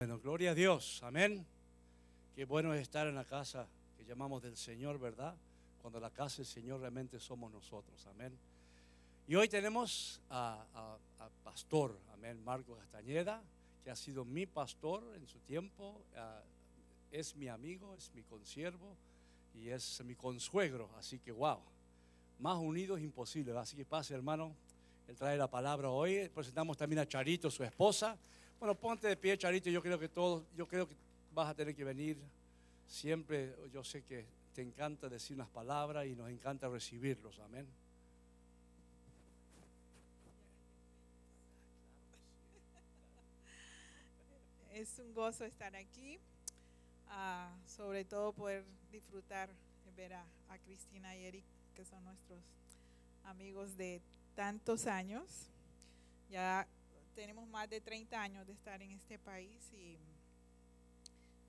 Bueno, gloria a Dios, amén. Qué bueno es estar en la casa que llamamos del Señor, ¿verdad? Cuando la casa del Señor realmente somos nosotros, amén. Y hoy tenemos a, pastor, amén, Marco Castañeda, que ha sido mi pastor en su tiempo, ah, es mi amigo, es mi consiervo y es mi consuegro, así que wow, más unidos imposible, así que pase hermano, él trae la palabra hoy, presentamos también a Charito, su esposa, bueno, ponte de pie, Charito. Yo creo que todos, yo creo que vas a tener que venir siempre. Yo sé que te encanta decir unas palabras y nos encanta recibirlos. Amén. Es un gozo estar aquí, ah, sobre todo poder disfrutar, ver a, a Cristina y Eric, que son nuestros amigos de tantos años. Ya tenemos más de 30 años de estar en este país y,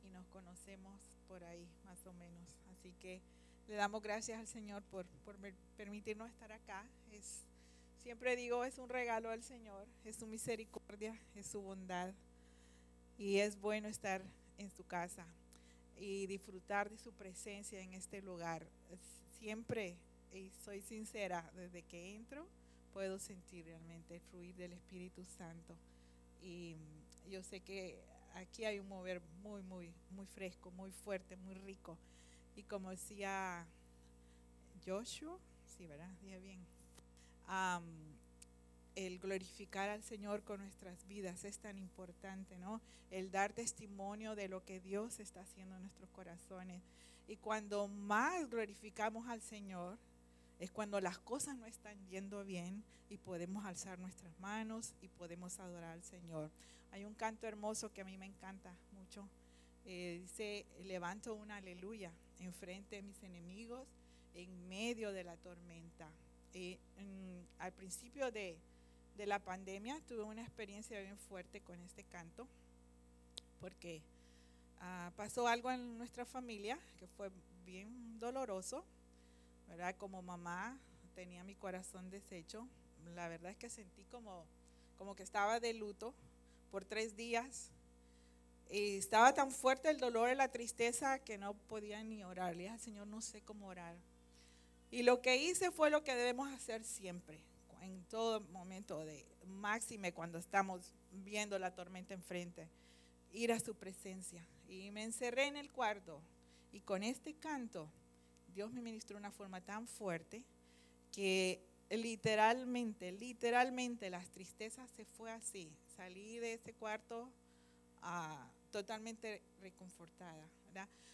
y nos conocemos por ahí más o menos. Así que le damos gracias al Señor por, por permitirnos estar acá. Es, siempre digo, es un regalo al Señor, es su misericordia, es su bondad. Y es bueno estar en su casa y disfrutar de su presencia en este lugar. Siempre, y soy sincera, desde que entro, puedo sentir realmente el fluir del Espíritu Santo. Y yo sé que aquí hay un mover muy, muy, muy fresco, muy fuerte, muy rico. Y como decía Joshua, sí, ¿verdad? Dije bien. el glorificar al Señor con nuestras vidas es tan importante, ¿no? El dar testimonio de lo que Dios está haciendo en nuestros corazones. Y cuando más glorificamos al Señor, es cuando las cosas no están yendo bien y podemos alzar nuestras manos y podemos adorar al Señor. Hay un canto hermoso que a mí me encanta mucho. Eh, dice, levanto una aleluya enfrente de mis enemigos en medio de la tormenta. Eh, al principio de, la pandemia tuve una experiencia bien fuerte con este canto porque ah, pasó algo en nuestra familia que fue bien doloroso Como mamá tenía mi corazón deshecho. La verdad es que sentí como, como que estaba de luto por tres días. Y estaba tan fuerte el dolor y la tristeza que no podía ni orar. Le dije al Señor, no sé cómo orar. Y lo que hice fue lo que debemos hacer siempre, en todo momento de máxime cuando estamos viendo la tormenta enfrente, ir a su presencia. Y me encerré en el cuarto y con este canto Dios me ministró de una forma tan fuerte que literalmente, literalmente las tristezas se fue así. Salí de ese cuarto ah, totalmente reconfortada.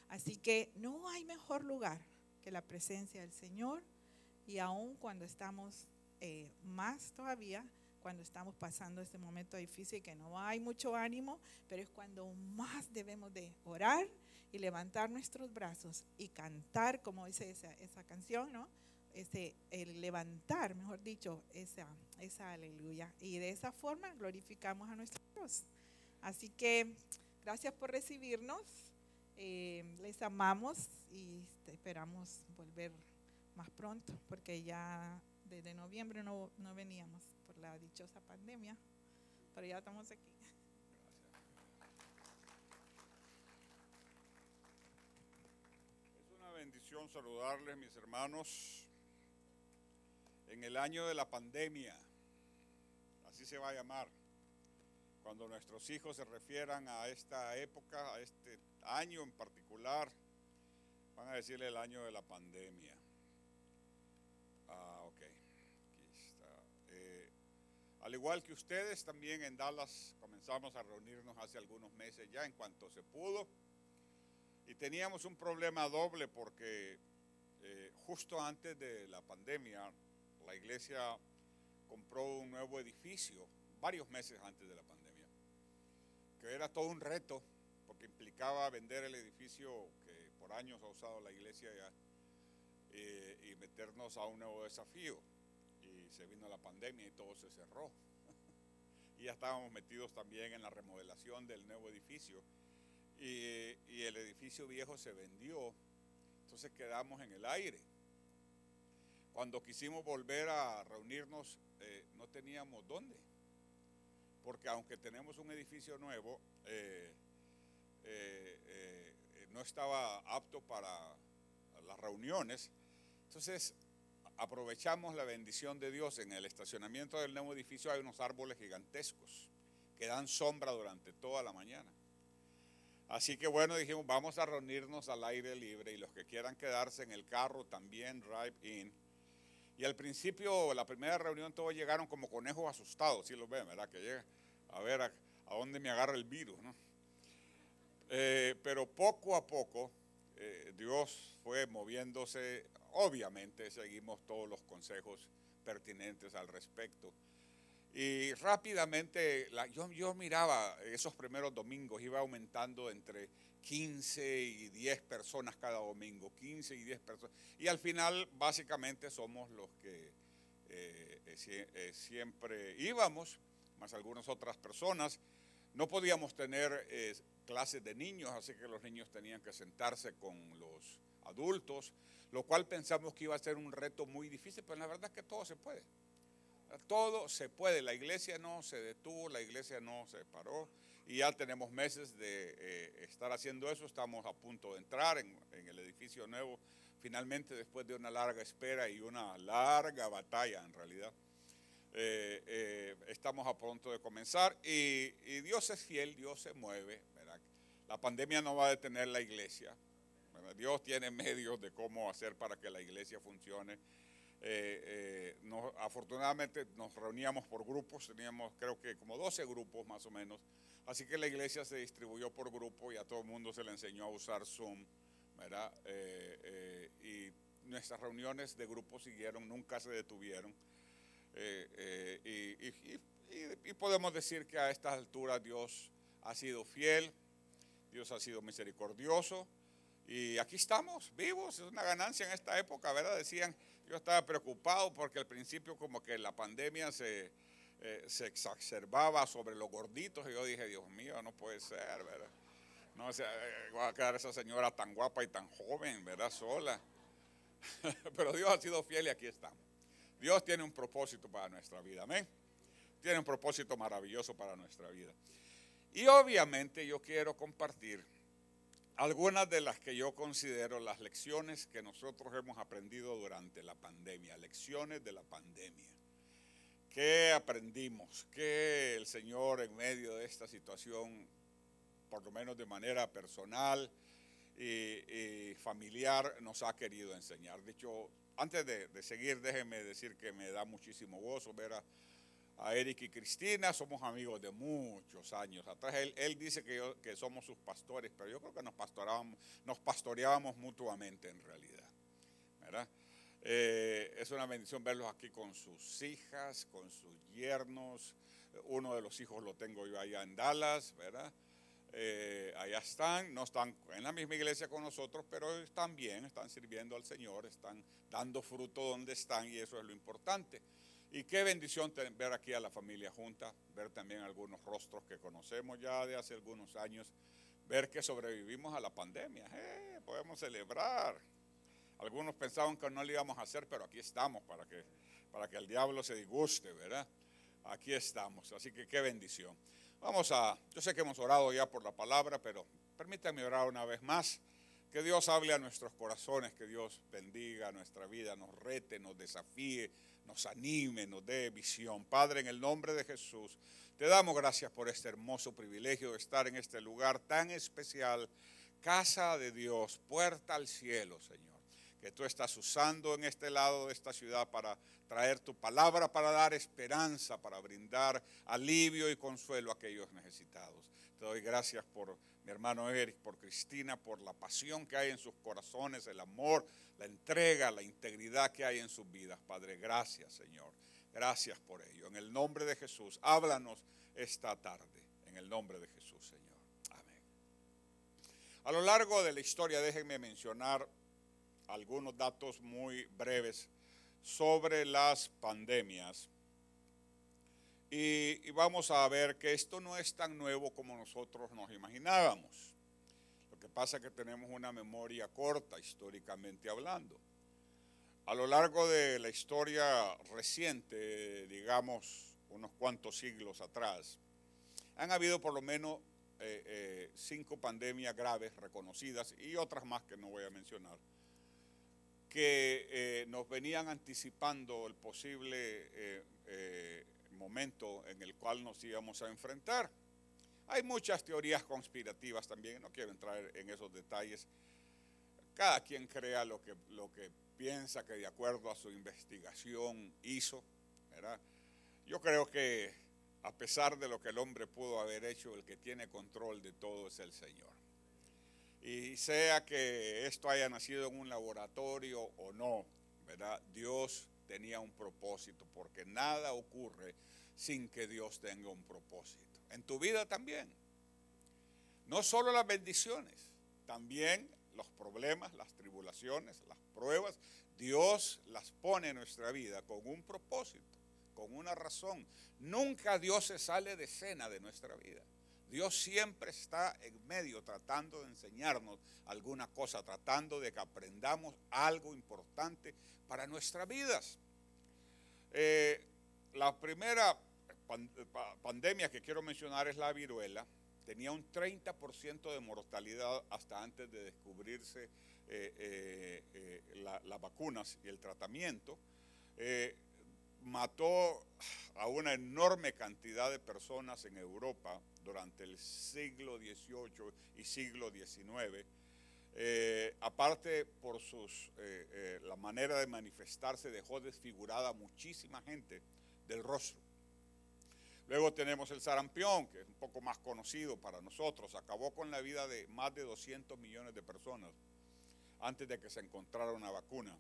Así que no hay mejor lugar que la presencia del Señor y aún cuando estamos eh, más todavía, cuando estamos pasando este momento difícil que no hay mucho ánimo, pero es cuando más debemos de orar y levantar nuestros brazos y cantar, como dice esa, esa canción, ¿no? Ese, el levantar, mejor dicho, esa, esa aleluya. Y de esa forma glorificamos a nuestro Dios. Así que gracias por recibirnos. Eh, les amamos y esperamos volver más pronto, porque ya desde noviembre no, no veníamos por la dichosa pandemia, pero ya estamos aquí. Bendición saludarles, mis hermanos, en el año de la pandemia, así se va a llamar, cuando nuestros hijos se refieran a esta época, a este año en particular, van a decirle el año de la pandemia. Ah, ok, aquí está. Eh, al igual que ustedes, también en Dallas comenzamos a reunirnos hace algunos meses ya, en cuanto se pudo y teníamos un problema doble porque eh, justo antes de la pandemia la iglesia compró un nuevo edificio, varios meses antes de la pandemia, que era todo un reto porque implicaba vender el edificio que por años ha usado la iglesia eh, y meternos a un nuevo desafío. Y se vino la pandemia y todo se cerró. y ya estábamos metidos también en la remodelación del nuevo edificio y, el edificio viejo se vendió, entonces quedamos en el aire. Cuando quisimos volver a reunirnos, eh, no teníamos dónde, porque aunque tenemos un edificio nuevo, eh, no estaba apto para las reuniones. Entonces aprovechamos la bendición de Dios. En el estacionamiento del nuevo edificio hay unos árboles gigantescos que dan sombra durante toda la mañana. Así que bueno, dijimos, vamos a reunirnos al aire libre y los que quieran quedarse en el carro también drive-in. Y al principio, la primera reunión, todos llegaron como conejos asustados, si lo ven, ¿verdad? Que llega a ver a, dónde me agarra el virus, ¿no? Eh, pero poco a poco eh, Dios fue moviéndose, obviamente seguimos todos los consejos pertinentes al respecto. Y rápidamente, yo, yo miraba esos primeros domingos, iba aumentando entre 15 y 10 personas cada domingo, 15 y 10 personas. Y al final, básicamente, somos los que eh, eh, eh, siempre íbamos, más algunas otras personas. No podíamos tener clases de niños, así que los niños tenían que sentarse con los adultos, lo cual pensamos que iba a ser un reto muy difícil, pero la verdad es que todo se puede. Todo se puede, la iglesia no se detuvo, la iglesia no se paró y ya tenemos meses de eh, estar haciendo eso, estamos a punto de entrar en, el edificio nuevo, finalmente después de una larga espera y una larga batalla en realidad. Eh, eh, estamos a punto de comenzar y, Dios es fiel, Dios se mueve. La pandemia no va a detener la iglesia. Dios tiene medios de cómo hacer para que la iglesia funcione eh, eh, afortunadamente nos reuníamos por grupos, teníamos creo que como 12 grupos más o menos, así que la iglesia se distribuyó por grupo y a todo el mundo se le enseñó a usar Zoom, ¿verdad? Eh, y nuestras reuniones de grupo siguieron, nunca se detuvieron. Y, y podemos decir que a estas alturas Dios ha sido fiel, Dios ha sido misericordioso y aquí estamos, vivos, es una ganancia en esta época, ¿verdad? Decían, yo estaba preocupado porque al principio como que la pandemia se, eh, se exacerbaba sobre los gorditos y yo dije, Dios mío, no puede ser, ¿verdad? No, o sea, eh, va a quedar esa señora tan guapa y tan joven, ¿verdad? Sola. Pero Dios ha sido fiel y aquí estamos. Dios tiene un propósito para nuestra vida, amén. Tiene un propósito maravilloso para nuestra vida. Y obviamente yo quiero compartir algunas de las que yo considero las lecciones que nosotros hemos aprendido durante la pandemia, lecciones de la pandemia. ¿Qué aprendimos? ¿Qué el Señor en medio de esta situación, por lo menos de manera personal y, familiar, nos ha querido enseñar? Dicho, antes de, de seguir, déjeme decir que me da muchísimo gozo ver a a Eric y Cristina, somos amigos de muchos años atrás. Él, dice que, somos sus pastores, pero yo creo que nos, pastoreábamos, nos pastoreábamos mutuamente en realidad. Eh, es una bendición verlos aquí con sus hijas, con sus yernos. Uno de los hijos lo tengo yo allá en Dallas, ¿verdad? Eh, allá están, no están en la misma iglesia con nosotros, pero están bien, están sirviendo al Señor, están dando fruto donde están y eso es lo importante. Y qué bendición ver aquí a la familia junta, ver también algunos rostros que conocemos ya de hace algunos años, ver que sobrevivimos a la pandemia. Eh, podemos celebrar. Algunos pensaban que no lo íbamos a hacer, pero aquí estamos para que, para que el diablo se disguste, ¿verdad? Aquí estamos, así que qué bendición. Vamos a, yo sé que hemos orado ya por la palabra, pero permítanme orar una vez más. Que Dios hable a nuestros corazones, que Dios bendiga nuestra vida, nos rete, nos desafíe, nos anime, nos dé visión. Padre, en el nombre de Jesús, te damos gracias por este hermoso privilegio de estar en este lugar tan especial, casa de Dios, puerta al cielo, Señor, que tú estás usando en este lado de esta ciudad para traer tu palabra, para dar esperanza, para brindar alivio y consuelo a aquellos necesitados. Te doy gracias por mi hermano Eric, por Cristina, por la pasión que hay en sus corazones, el amor, la entrega, la integridad que hay en sus vidas. Padre, gracias Señor. Gracias por ello. En el nombre de Jesús, háblanos esta tarde. En el nombre de Jesús, Señor. Amén. A lo largo de la historia, déjenme mencionar algunos datos muy breves sobre las pandemias y, vamos a ver que esto no es tan nuevo como nosotros nos imaginábamos. Lo que pasa es que tenemos una memoria corta históricamente hablando. A lo largo de la historia reciente, digamos unos cuantos siglos atrás, han habido por lo menos eh, eh, cinco pandemias graves reconocidas y otras más que no voy a mencionar, que eh, nos venían anticipando el posible momento en el cual nos íbamos a enfrentar. Hay muchas teorías conspirativas también, no quiero entrar en esos detalles. Cada quien crea lo que, lo que piensa que de acuerdo a su investigación hizo, ¿verdad? Yo creo que a pesar de lo que el hombre pudo haber hecho, el que tiene control de todo es el Señor. Y sea que esto haya nacido en un laboratorio o no, ¿verdad? Dios tenía un propósito, porque nada ocurre sin que Dios tenga un propósito. En tu vida también. No solo las bendiciones, también los problemas, las tribulaciones, las pruebas, Dios las pone en nuestra vida con un propósito con una razón. Nunca Dios se sale de escena de nuestra vida. Dios siempre está en medio tratando de enseñarnos alguna cosa, tratando de que aprendamos algo importante para nuestras vidas. Eh, la primera pandemia que quiero mencionar es la viruela. Tenía un 30% de mortalidad hasta antes de descubrirse eh, eh, las vacunas y el tratamiento mató a una enorme cantidad de personas en Europa durante el siglo XVIII y siglo XIX. Eh, aparte por sus, eh, eh, la manera de manifestarse dejó desfigurada muchísima gente del rostro. Luego tenemos el sarampión, que es un poco más conocido para nosotros. Acabó con la vida de más de 200 millones de personas antes de que se encontrara una vacuna.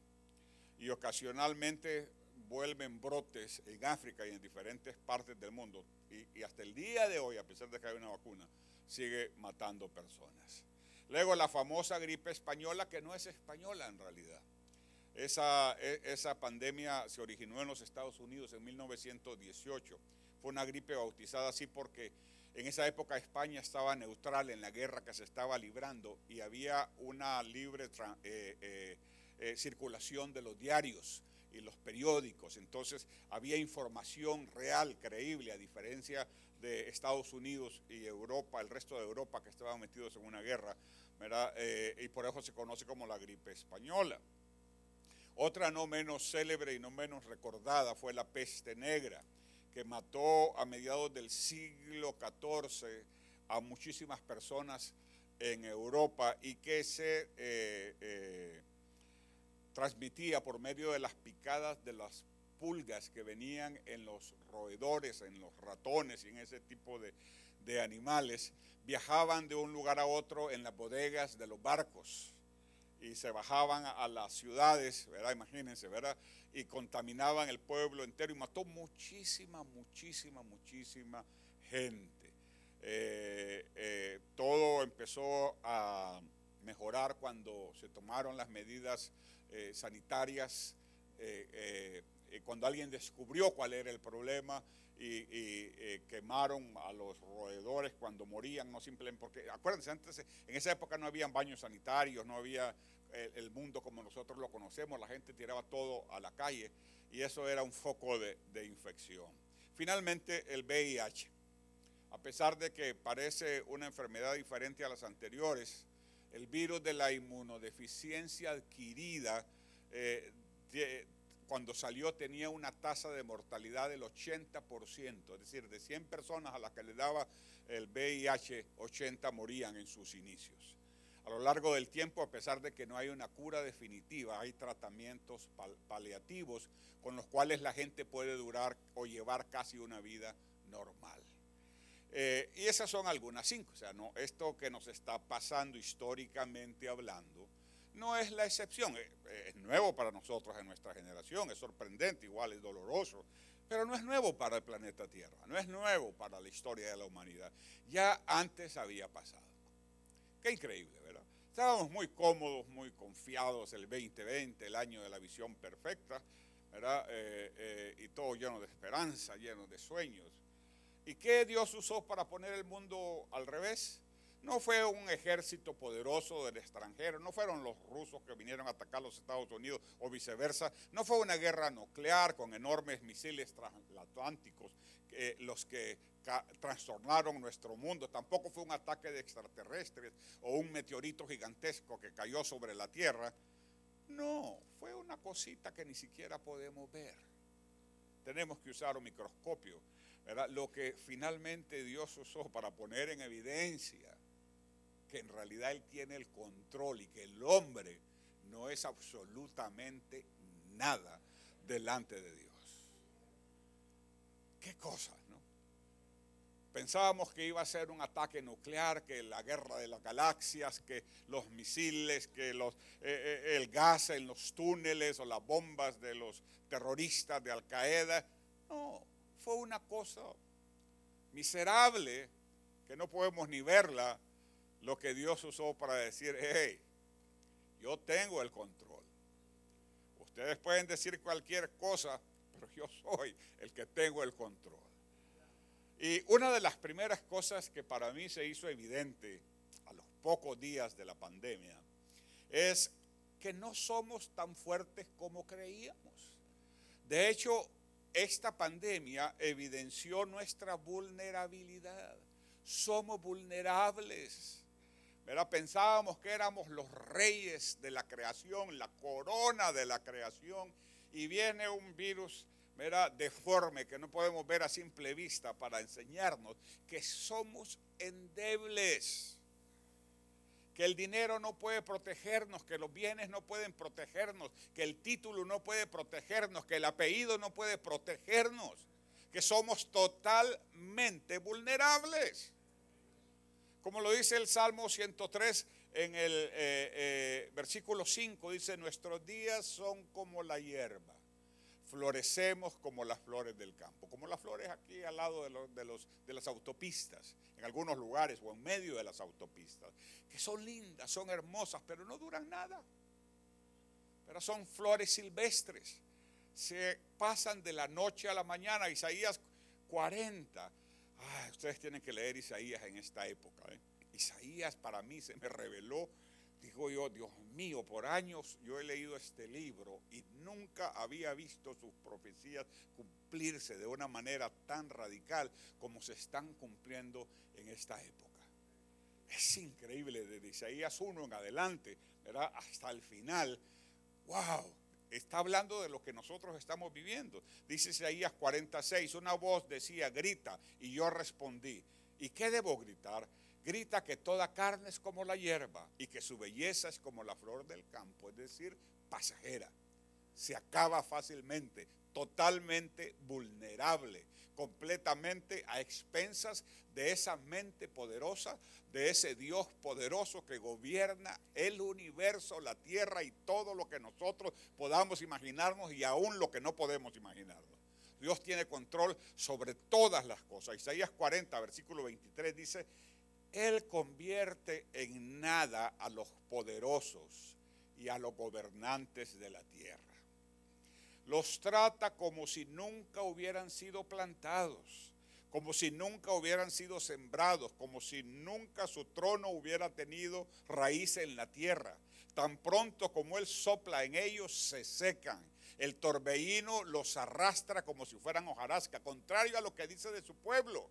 Y ocasionalmente vuelven brotes en África y en diferentes partes del mundo. Y, hasta el día de hoy, a pesar de que hay una vacuna, sigue matando personas. Luego la famosa gripe española, que no es española en realidad. Esa, e, esa pandemia se originó en los Estados Unidos en 1918. Fue una gripe bautizada así porque en esa época España estaba neutral en la guerra que se estaba librando y había una libre eh, eh, eh, circulación de los diarios y los periódicos. Entonces había información real, creíble, a diferencia de Estados Unidos y Europa, el resto de Europa que estaban metidos en una guerra, eh, y por eso se conoce como la gripe española. Otra no menos célebre y no menos recordada fue la peste negra, que mató a mediados del siglo XIV a muchísimas personas en Europa y que se eh, eh, transmitía por medio de las picadas de las pulgas que venían en los roedores, en los ratones y en ese tipo de, animales, viajaban de un lugar a otro en las bodegas de los barcos y se bajaban a, las ciudades, ¿verdad? Imagínense, ¿verdad? Y contaminaban el pueblo entero y mató muchísima, muchísima, muchísima gente. Eh, eh, todo empezó a mejorar cuando se tomaron las medidas eh, sanitarias, eh, eh, cuando alguien descubrió cuál era el problema y, quemaron a los roedores cuando morían, no simplemente porque, acuérdense, antes en esa época no habían baños sanitarios, no había el, mundo como nosotros lo conocemos, la gente tiraba todo a la calle y eso era un foco de, de infección. Finalmente, el VIH. A pesar de que parece una enfermedad diferente a las anteriores, el virus de la inmunodeficiencia adquirida, eh, cuando salió tenía una tasa de mortalidad del 80%, es decir, de 100 personas a las que le daba el VIH, 80 morían en sus inicios. A lo largo del tiempo, a pesar de que no hay una cura definitiva, hay tratamientos paliativos con los cuales la gente puede durar o llevar casi una vida normal. Eh, y esas son algunas cinco. O sea, no, esto que nos está pasando históricamente hablando no es la excepción. Eh, eh, es nuevo para nosotros en nuestra generación, es sorprendente, igual es doloroso, pero no es nuevo para el planeta Tierra, no es nuevo para la historia de la humanidad. Ya antes había pasado. Qué increíble, ¿verdad? Estábamos muy cómodos, muy confiados el 2020, el año de la visión perfecta, ¿verdad? y todo lleno de esperanza, lleno de sueños. ¿Y qué Dios usó para poner el mundo al revés? no fue un ejército poderoso del extranjero, no fueron los rusos que vinieron a atacar los Estados Unidos o viceversa, no fue una guerra nuclear con enormes misiles transatlánticos eh, los que trastornaron nuestro mundo, tampoco fue un ataque de extraterrestres o un meteorito gigantesco que cayó sobre la Tierra. No, fue una cosita que ni siquiera podemos ver. Tenemos que usar un microscopio. Lo que finalmente Dios usó para poner en evidencia que en realidad Él tiene el control y que el hombre no es absolutamente nada delante de Dios. ¿Qué cosa? Pensábamos que iba a ser un ataque nuclear, que la guerra de las galaxias, que los misiles, que los, eh, eh, el gas en los túneles o las bombas de los terroristas de Al Qaeda. No, fue una cosa miserable que no podemos ni verla, lo que Dios usó para decir, hey, yo tengo el control. Ustedes pueden decir cualquier cosa, pero yo soy el que tengo el control. Y una de las primeras cosas que para mí se hizo evidente a los pocos días de la pandemia es que no somos tan fuertes como creíamos. De hecho, esta pandemia evidenció nuestra vulnerabilidad. Somos vulnerables. Pensábamos que éramos los reyes de la creación, la corona de la creación, y viene un virus deforme que no podemos ver a simple vista para enseñarnos que somos endebles, que el dinero no puede protegernos, que los bienes no pueden protegernos, que el título no puede protegernos, que el apellido no puede protegernos, que somos totalmente vulnerables. Como lo dice el Salmo 103 en el eh, eh, versículo 5, dice, nuestros días son como la hierba florecemos como las flores del campo, como las flores aquí al lado de, los, de, las autopistas, en algunos lugares o en medio de las autopistas, que son lindas, son hermosas, pero no duran nada. Pero son flores silvestres, se pasan de la noche a la mañana, Isaías 40. ustedes tienen que leer Isaías en esta época. ¿eh? Isaías para mí se me reveló digo yo, Dios mío, por años yo he leído este libro y nunca había visto sus profecías cumplirse de una manera tan radical como se están cumpliendo en esta época. Es increíble, desde Isaías 1 en adelante, ¿verdad? hasta el final. ¡Wow! Está hablando de lo que nosotros estamos viviendo. Dice Isaías 46, una voz decía, grita, y yo respondí, ¿y qué debo gritar? Grita que toda carne es como la hierba y que su belleza es como la flor del campo, es decir, pasajera. Se acaba fácilmente, totalmente vulnerable, completamente a expensas de esa mente poderosa, de ese Dios poderoso que gobierna el universo, la tierra y todo lo que nosotros podamos imaginarnos y aún lo que no podemos imaginarnos. Dios tiene control sobre todas las cosas. Isaías 40, versículo 23 dice, él convierte en nada a los poderosos y a los gobernantes de la tierra. Los trata como si nunca hubieran sido plantados, como si nunca hubieran sido sembrados, como si nunca su trono hubiera tenido raíz en la tierra. Tan pronto como Él sopla en ellos, se secan. El torbellino los arrastra como si fueran hojarasca, contrario a lo que dice de su pueblo.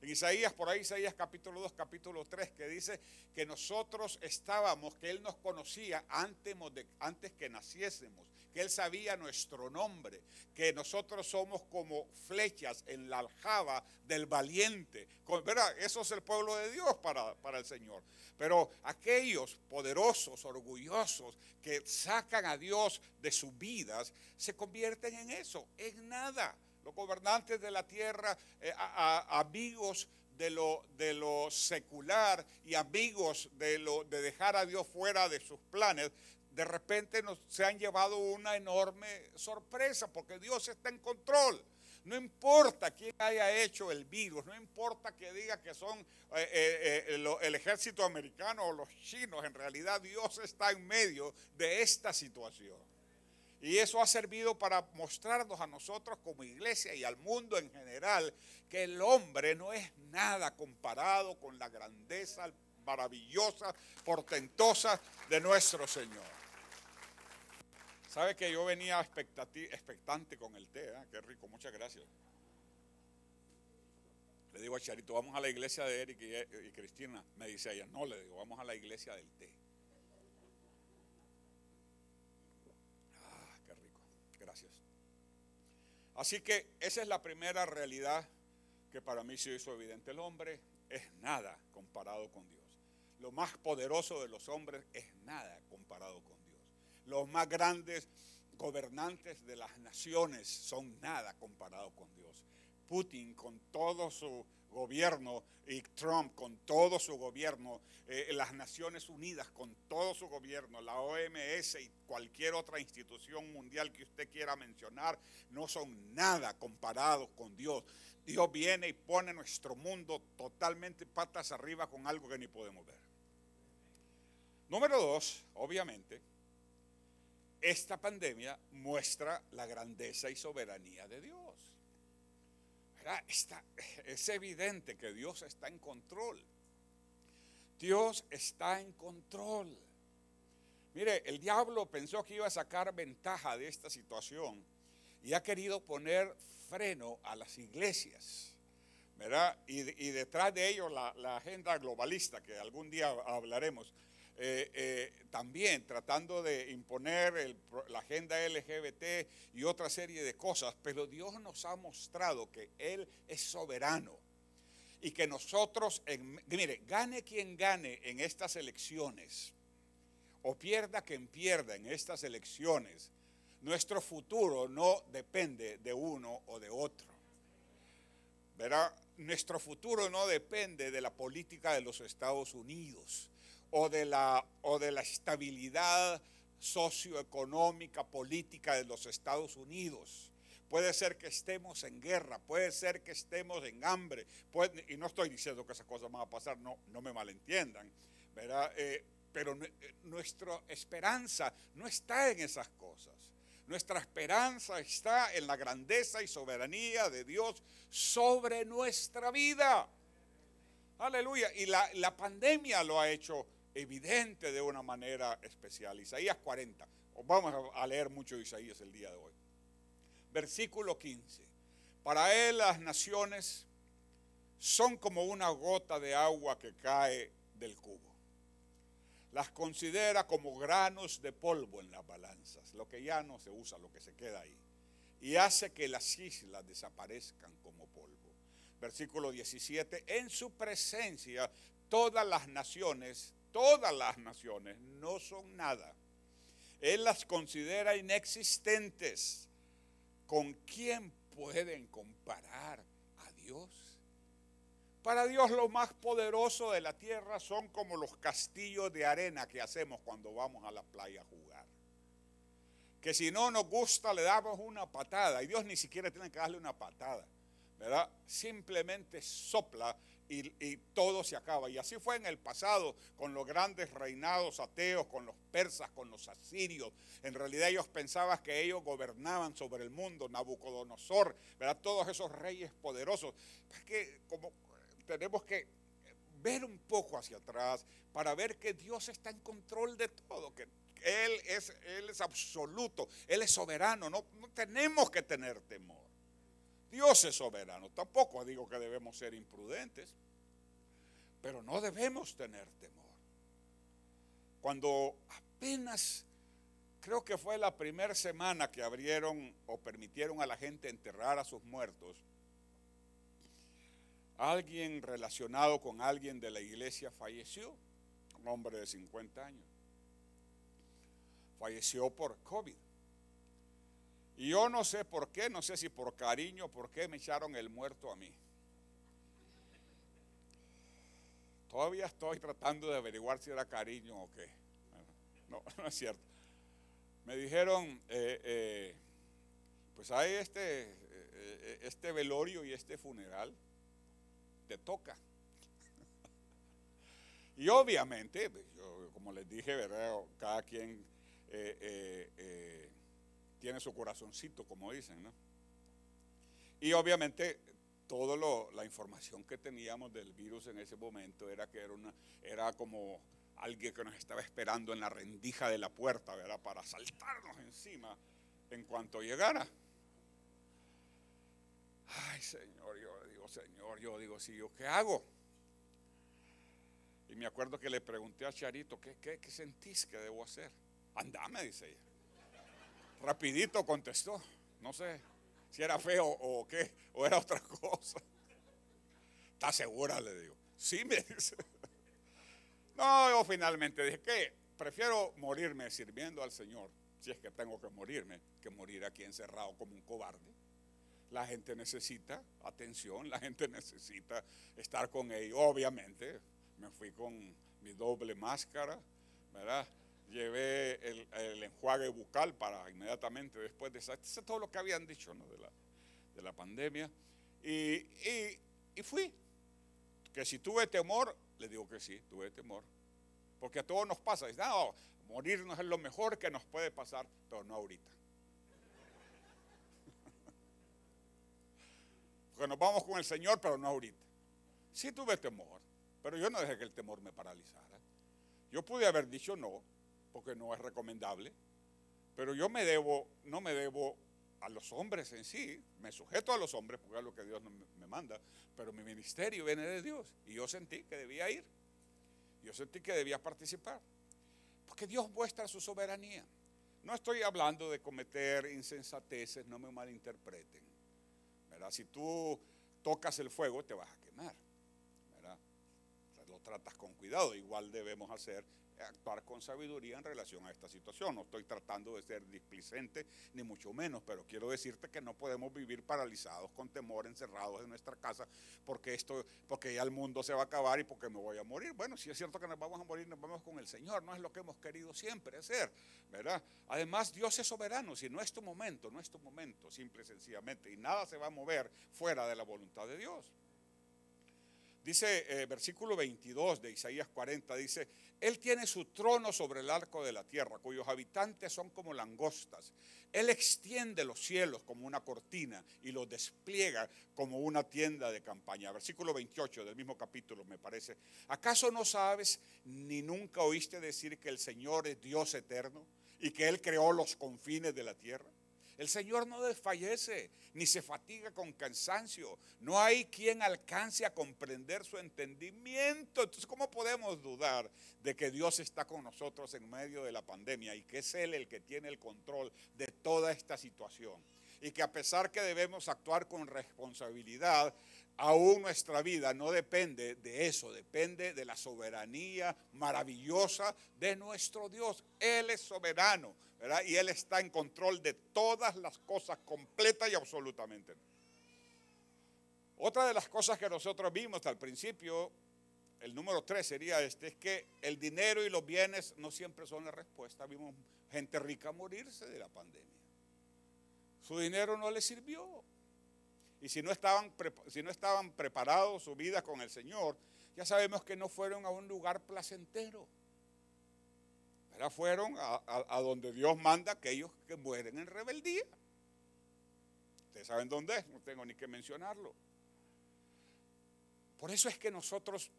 En Isaías, por ahí Isaías capítulo 2, capítulo 3, que dice que nosotros estábamos, que Él nos conocía antes, antes que naciésemos, que Él sabía nuestro nombre, que nosotros somos como flechas en la aljaba del valiente. Eso es el pueblo de Dios para, para el Señor. Pero aquellos poderosos, orgullosos, que sacan a Dios de sus vidas, se convierten en eso, en nada los gobernantes de la tierra, eh, amigos de lo, secular y amigos de, lo, de dejar a Dios fuera de sus planes, de repente nos, se han llevado una enorme sorpresa porque Dios está en control. No importa quién haya hecho el virus, no importa que diga que son eh, eh, el ejército americano o los chinos, en realidad Dios está en medio de esta situación. Y eso ha servido para mostrarnos a nosotros como iglesia y al mundo en general que el hombre no es nada comparado con la grandeza, maravillosas, portentosas de nuestro Señor. ¿Sabe que yo venía expectante con el té? ¿eh? Qué rico, muchas gracias. Le digo a Charito, vamos a la iglesia de Eric y, Cristina. Me dice ella, no, le digo, vamos a la iglesia del té. Así que esa es la primera realidad que para mí se hizo evidente. El hombre es nada comparado con Dios. Lo más poderoso de los hombres es nada comparado con Dios. Los más grandes gobernantes de las naciones son nada comparado con Dios. Putin con todo su gobierno y Trump con todo su gobierno, eh, las Naciones Unidas con todo su gobierno, la OMS y cualquier otra institución mundial que usted quiera mencionar, no son nada comparados con Dios. Dios viene y pone nuestro mundo totalmente patas arriba con algo que ni podemos ver. Número dos, obviamente, esta pandemia muestra la grandeza y soberanía de Dios es evidente que Dios está en control. Dios está en control. Mire, el diablo pensó que iba a sacar ventaja de esta situación y ha querido poner freno a las iglesias. ¿verdad? Y, detrás de ello la agenda globalista, que algún día hablaremos. Eh, eh, también tratando de imponer la agenda LGBT y otra serie de cosas, pero Dios nos ha mostrado que Él es soberano y que nosotros, mire, gane quien gane en estas elecciones o pierda quien pierda en estas elecciones, nuestro futuro no depende de uno o de otro. ¿Verdad? Nuestro futuro no depende de la política de los Estados Unidos o de la, o de la estabilidad socioeconómica, política de los Estados Unidos. Puede ser que estemos en guerra, puede ser que estemos en hambre, y no estoy diciendo que esas cosas van a pasar, no, no me malentiendan, ¿verdad? Eh, pero eh, nuestra esperanza no está en esas cosas. Nuestra esperanza está en la grandeza y soberanía de Dios sobre nuestra vida. Aleluya. Y la, la pandemia lo ha hecho evidente de una manera especial. Isaías 40. Vamos a leer mucho Isaías el día de hoy. Versículo 15. Para él las naciones son como una gota de agua que cae del cubo. Las considera como granos de polvo en las balanzas, lo que ya no se usa, lo que se queda ahí. Y hace que las islas desaparezcan como polvo. Versículo 17. En su presencia todas las naciones todas las naciones no son nada. Él las considera inexistentes. ¿Con quién pueden comparar a Dios? Para Dios lo más poderoso de la tierra son como los castillos de arena que hacemos cuando vamos a la playa a jugar. Que si no nos gusta le damos una patada y Dios ni siquiera tiene que darle una patada, ¿verdad? Simplemente sopla y, todo se acaba. Y así fue en el pasado con los grandes reinados ateos, con los persas, con los asirios. En realidad ellos pensaban que ellos gobernaban sobre el mundo, Nabucodonosor, ¿verdad? Todos esos reyes poderosos. que como tenemos que ver un poco hacia atrás para ver que Dios está en control de todo, que Él es, él es absoluto, Él es soberano, no, no tenemos que tener temor. Dios es soberano. Tampoco digo que debemos ser imprudentes, pero no debemos tener temor. Cuando apenas, creo que fue la primera semana que abrieron o permitieron a la gente enterrar a sus muertos, alguien relacionado con alguien de la iglesia falleció, un hombre de 50 años. Falleció por COVID. Y yo no sé por qué, no sé si por cariño, por qué me echaron el muerto a mí. Todavía estoy tratando de averiguar si era cariño o qué. no, no es cierto. Me dijeron, eh, eh, pues hay este, eh, este velorio y este funeral, te toca. y obviamente, pues, como les dije, cada quien tiene su corazoncito, como dicen, ¿no? Y obviamente toda la información que teníamos del virus en ese momento era que era, una, era como alguien que nos estaba esperando en la rendija de la puerta, ¿verdad? Para saltarnos encima en cuanto llegara. Ay, Señor, yo digo, Señor, yo digo, sí, ¿yo qué hago? Y me acuerdo que le pregunté a Charito, ¿qué, qué, qué sentís que debo hacer? Andame, dice ella. Rapidito contestó, no sé si era feo o qué, o era otra cosa. ¿Estás segura? Le digo. Sí, me dice. No, yo finalmente dije que prefiero morirme sirviendo al Señor, si es que tengo que morirme, que morir aquí encerrado como un cobarde. La gente necesita atención, la gente necesita estar con ellos. Obviamente, me fui con mi doble máscara, ¿verdad? Llevé el, enjuague bucal para inmediatamente después de eso. Eso es todo lo que habían dicho ¿no? de, la, de la pandemia. Y, y, y fui. Que si tuve temor, le digo que sí, tuve temor. Porque a todos nos pasa. Dice, no, morirnos es lo mejor que nos puede pasar, pero no ahorita. Porque nos vamos con el Señor, pero no ahorita. Sí tuve temor, pero yo no dejé que el temor me paralizara. Yo pude haber dicho no, porque no es recomendable, pero yo me debo, no me debo a los hombres en sí, me sujeto a los hombres porque es lo que Dios me manda, pero mi ministerio viene de Dios y yo sentí que debía ir, yo sentí que debía participar, porque Dios muestra su soberanía. No estoy hablando de cometer insensateces, no me malinterpreten. Si tú tocas el fuego, te vas a quemar. lo tratas con cuidado, igual debemos hacer actuar con sabiduría en relación a esta situación. No estoy tratando de ser displicente, ni mucho menos, pero quiero decirte que no podemos vivir paralizados con temor, encerrados en nuestra casa, porque esto, porque ya el mundo se va a acabar y porque me voy a morir. Bueno, si es cierto que nos vamos a morir, nos vamos con el Señor, no es lo que hemos querido siempre hacer, ¿verdad? Además, Dios es soberano, si no es tu momento, no es tu momento, simple y sencillamente, y nada se va a mover fuera de la voluntad de Dios. Dice eh, versículo 22 de Isaías 40, dice, Él tiene su trono sobre el arco de la tierra, cuyos habitantes son como langostas. Él extiende los cielos como una cortina y los despliega como una tienda de campaña. Versículo 28 del mismo capítulo, me parece. ¿Acaso no sabes ni nunca oíste decir que el Señor es Dios eterno y que Él creó los confines de la tierra? El Señor no desfallece ni se fatiga con cansancio. No hay quien alcance a comprender su entendimiento. Entonces, ¿cómo podemos dudar de que Dios está con nosotros en medio de la pandemia y que es Él el que tiene el control de toda esta situación? Y que a pesar que debemos actuar con responsabilidad, aún nuestra vida no depende de eso, depende de la soberanía maravillosa de nuestro Dios. Él es soberano, Y Él está en control de todas las cosas, completa y absolutamente. Otra de las cosas que nosotros vimos al principio, el número tres sería este, es que el dinero y los bienes no siempre son la respuesta. Vimos gente rica morirse de la pandemia. Su dinero no le sirvió. Y si no estaban, si no estaban preparados su vida con el Señor, ya sabemos que no fueron a un lugar placentero. Pero fueron a, donde Dios manda aquellos que mueren en rebeldía. Ustedes saben dónde es, no tengo ni que mencionarlo. Por eso es que nosotros,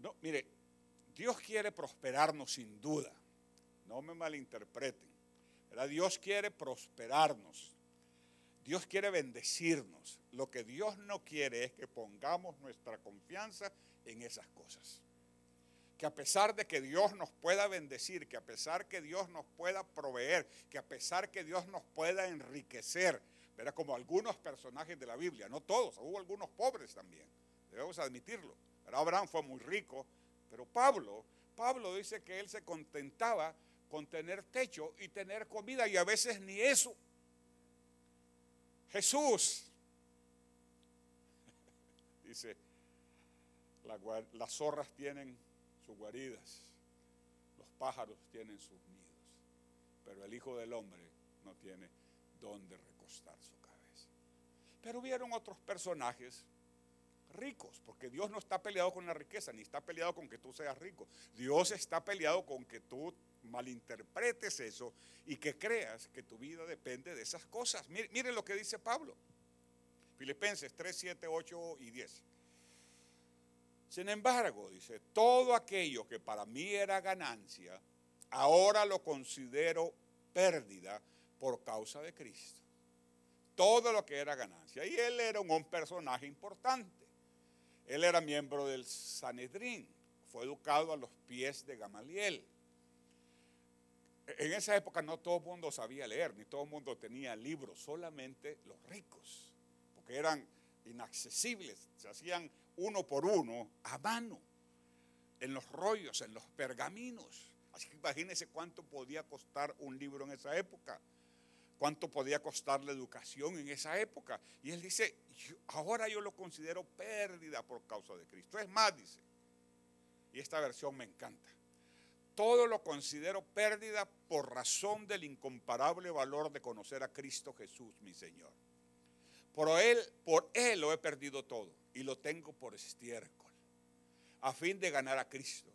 no, mire, Dios quiere prosperarnos sin duda. No me malinterpreten. Dios quiere prosperarnos. Dios quiere bendecirnos. Lo que Dios no quiere es que pongamos nuestra confianza en esas cosas. Que a pesar de que Dios nos pueda bendecir, que a pesar que Dios nos pueda proveer, que a pesar que Dios nos pueda enriquecer, verá como algunos personajes de la Biblia, no todos, hubo algunos pobres también, debemos admitirlo. Abraham fue muy rico, pero Pablo, Pablo dice que él se contentaba con tener techo y tener comida y a veces ni eso. Jesús. Dice, las zorras tienen sus guaridas, los pájaros tienen sus nidos, pero el Hijo del Hombre no tiene dónde recostar su cabeza. Pero vieron otros personajes ricos, porque Dios no está peleado con la riqueza, ni está peleado con que tú seas rico. Dios está peleado con que tú malinterpretes eso y que creas que tu vida depende de esas cosas. Miren lo que dice Pablo. Filipenses 3, 7, 8 y 10. Sin embargo, dice, todo aquello que para mí era ganancia, ahora lo considero pérdida por causa de Cristo. Todo lo que era ganancia. Y él era un, personaje importante. Él era miembro del Sanedrín. Fue educado a los pies de Gamaliel. En esa época no todo el mundo sabía leer, ni todo el mundo tenía libros, solamente los ricos, porque eran inaccesibles, se hacían uno por uno a mano, en los rollos, en los pergaminos. Así que imagínense cuánto podía costar un libro en esa época, cuánto podía costar la educación en esa época. Y él dice, ahora yo lo considero pérdida por causa de Cristo. Es más, dice, y esta versión me encanta, todo lo considero pérdida por razón del incomparable valor de conocer a Cristo Jesús, mi Señor. Por él, por él lo he perdido todo y lo tengo por estiércol, a fin de ganar a Cristo.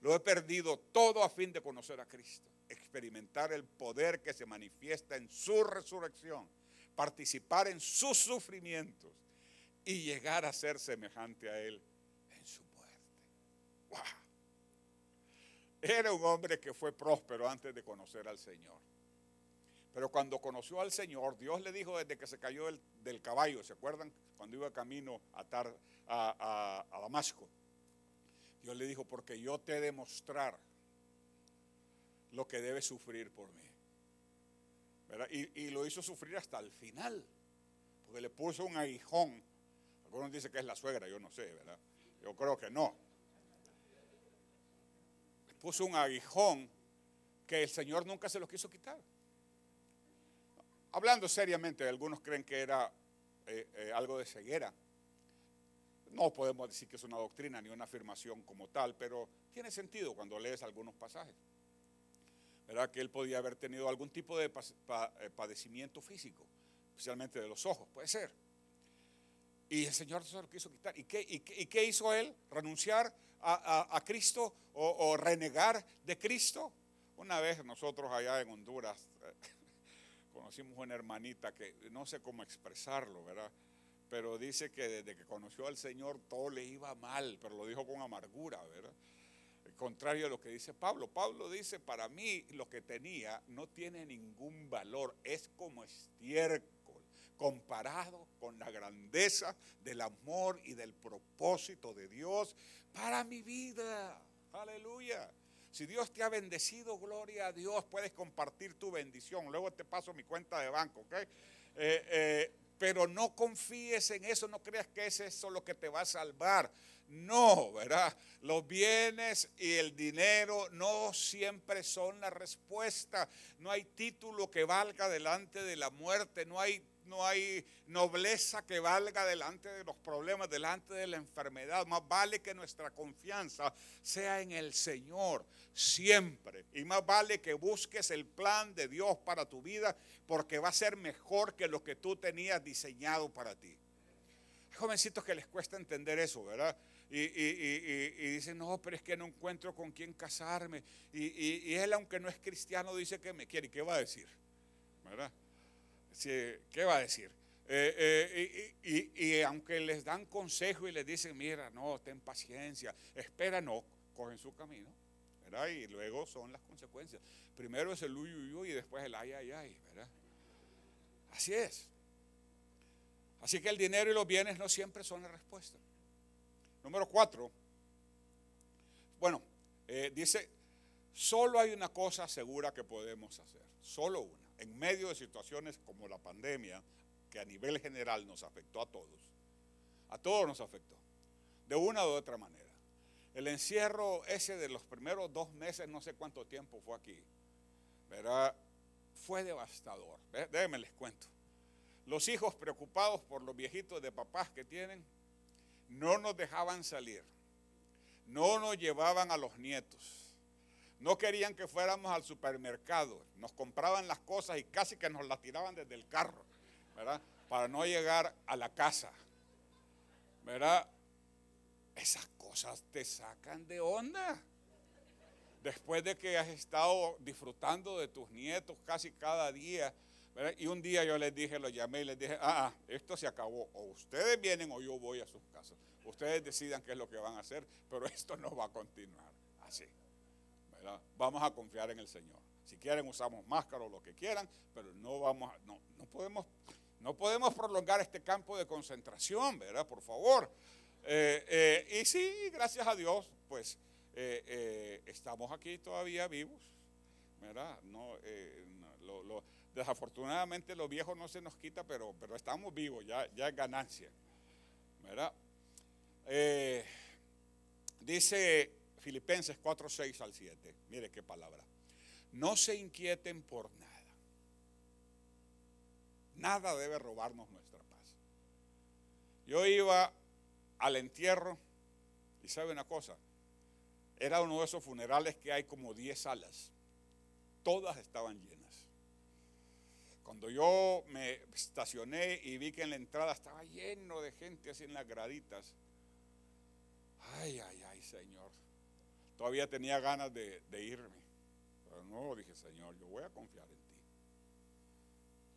Lo he perdido todo a fin de conocer a Cristo, experimentar el poder que se manifiesta en su resurrección, participar en sus sufrimientos y llegar a ser semejante a Él en su muerte. Era un hombre que fue próspero antes de conocer al Señor. Pero cuando conoció al Señor, Dios le dijo desde que se cayó del, caballo, ¿se acuerdan? Cuando iba camino a, a, Damasco. Dios le dijo, porque yo te he de mostrar lo que debes sufrir por mí. Y, y, lo hizo sufrir hasta el final, porque le puso un aguijón. Algunos dicen que es la suegra, yo no sé, ¿verdad? Yo creo que no. Le puso un aguijón que el Señor nunca se lo quiso quitar. Hablando seriamente, algunos creen que era eh, eh, algo de ceguera. No podemos decir que es una doctrina ni una afirmación como tal, pero tiene sentido cuando lees algunos pasajes. ¿Verdad? Que él podía haber tenido algún tipo de eh, padecimiento físico, especialmente de los ojos, puede ser. Y el Señor se lo quiso quitar. ¿Y qué, y qué, hizo él? ¿Renunciar a, Cristo o, o, renegar de Cristo? Una vez nosotros allá en Honduras conocimos una hermanita que no sé cómo expresarlo, ¿verdad? Pero dice que desde que conoció al Señor todo le iba mal, pero lo dijo con amargura, ¿verdad? Contrario a lo que dice Pablo. Pablo dice, para mí lo que tenía no tiene ningún valor, es como estiércol comparado con la grandeza del amor y del propósito de Dios para mi vida. Aleluya. Si Dios te ha bendecido, gloria a Dios, puedes compartir tu bendición. Luego te paso mi cuenta de banco, ¿ok? Eh, eh, pero no confíes en eso, no creas que es eso lo que te va a salvar. No, ¿verdad? Los bienes y el dinero no siempre son la respuesta. No hay título que valga delante de la muerte, no hay no hay nobleza que valga delante de los problemas, delante de la enfermedad. Más vale que nuestra confianza sea en el Señor siempre. Y más vale que busques el plan de Dios para tu vida porque va a ser mejor que lo que tú tenías diseñado para ti. Hay jovencitos que les cuesta entender eso, ¿verdad? Y, dicen, no, pero es que no encuentro con quién casarme. Y, él, aunque no es cristiano, dice que me quiere. ¿Y qué va a decir? ¿Verdad? ¿Qué va a decir? Eh, eh, y, aunque les dan consejo y les dicen, mira, no, ten paciencia, espera, no, cogen su camino, ¿verdad? Y luego son las consecuencias. Primero es el uy, y después el ay, ay, ay, ¿verdad? Así es. Así que el dinero y los bienes no siempre son la respuesta. Número cuatro, bueno, eh, dice, solo hay una cosa segura que podemos hacer, solo una en medio de situaciones como la pandemia, que a nivel general nos afectó a todos, a todos nos afectó, de una u otra manera. El encierro ese de los primeros dos meses, no sé cuánto tiempo fue aquí, ¿verdad? Fue devastador. Déjenme les cuento. Los hijos preocupados por los viejitos de papás que tienen, no nos dejaban salir, no nos llevaban a los nietos no querían que fuéramos al supermercado. Nos compraban las cosas y casi que nos las tiraban desde el carro, ¿verdad? Para no llegar a la casa. ¿Verdad? Esas cosas te sacan de onda. Después de que has estado disfrutando de tus nietos casi cada día, Y un día yo les dije, lo llamé y les dije, ah, ah, esto se acabó. O ustedes vienen o yo voy a sus casas. Ustedes decidan qué es lo que van a hacer, pero esto no va a continuar así. Vamos a confiar en el Señor. Si quieren usamos máscara o lo que quieran, pero no vamos, no, no podemos, no podemos prolongar este campo de concentración, ¿verdad? Por favor. Eh, eh, y sí, gracias a Dios, pues eh, estamos aquí todavía vivos, ¿verdad? No, desafortunadamente lo viejo no se nos quita, pero, pero estamos vivos, ya, ya es ganancia, ¿verdad? dice Filipenses 4, 6 al 7, mire qué palabra. No se inquieten por nada. Nada debe robarnos nuestra paz. Yo iba al entierro y sabe una cosa, era uno de esos funerales que hay como 10 salas. Todas estaban llenas. Cuando yo me estacioné y vi que en la entrada estaba lleno de gente así en las graditas, ay, ay, ay, Señor, todavía tenía ganas de, irme. Pero no, dije, Señor, yo voy a confiar en ti.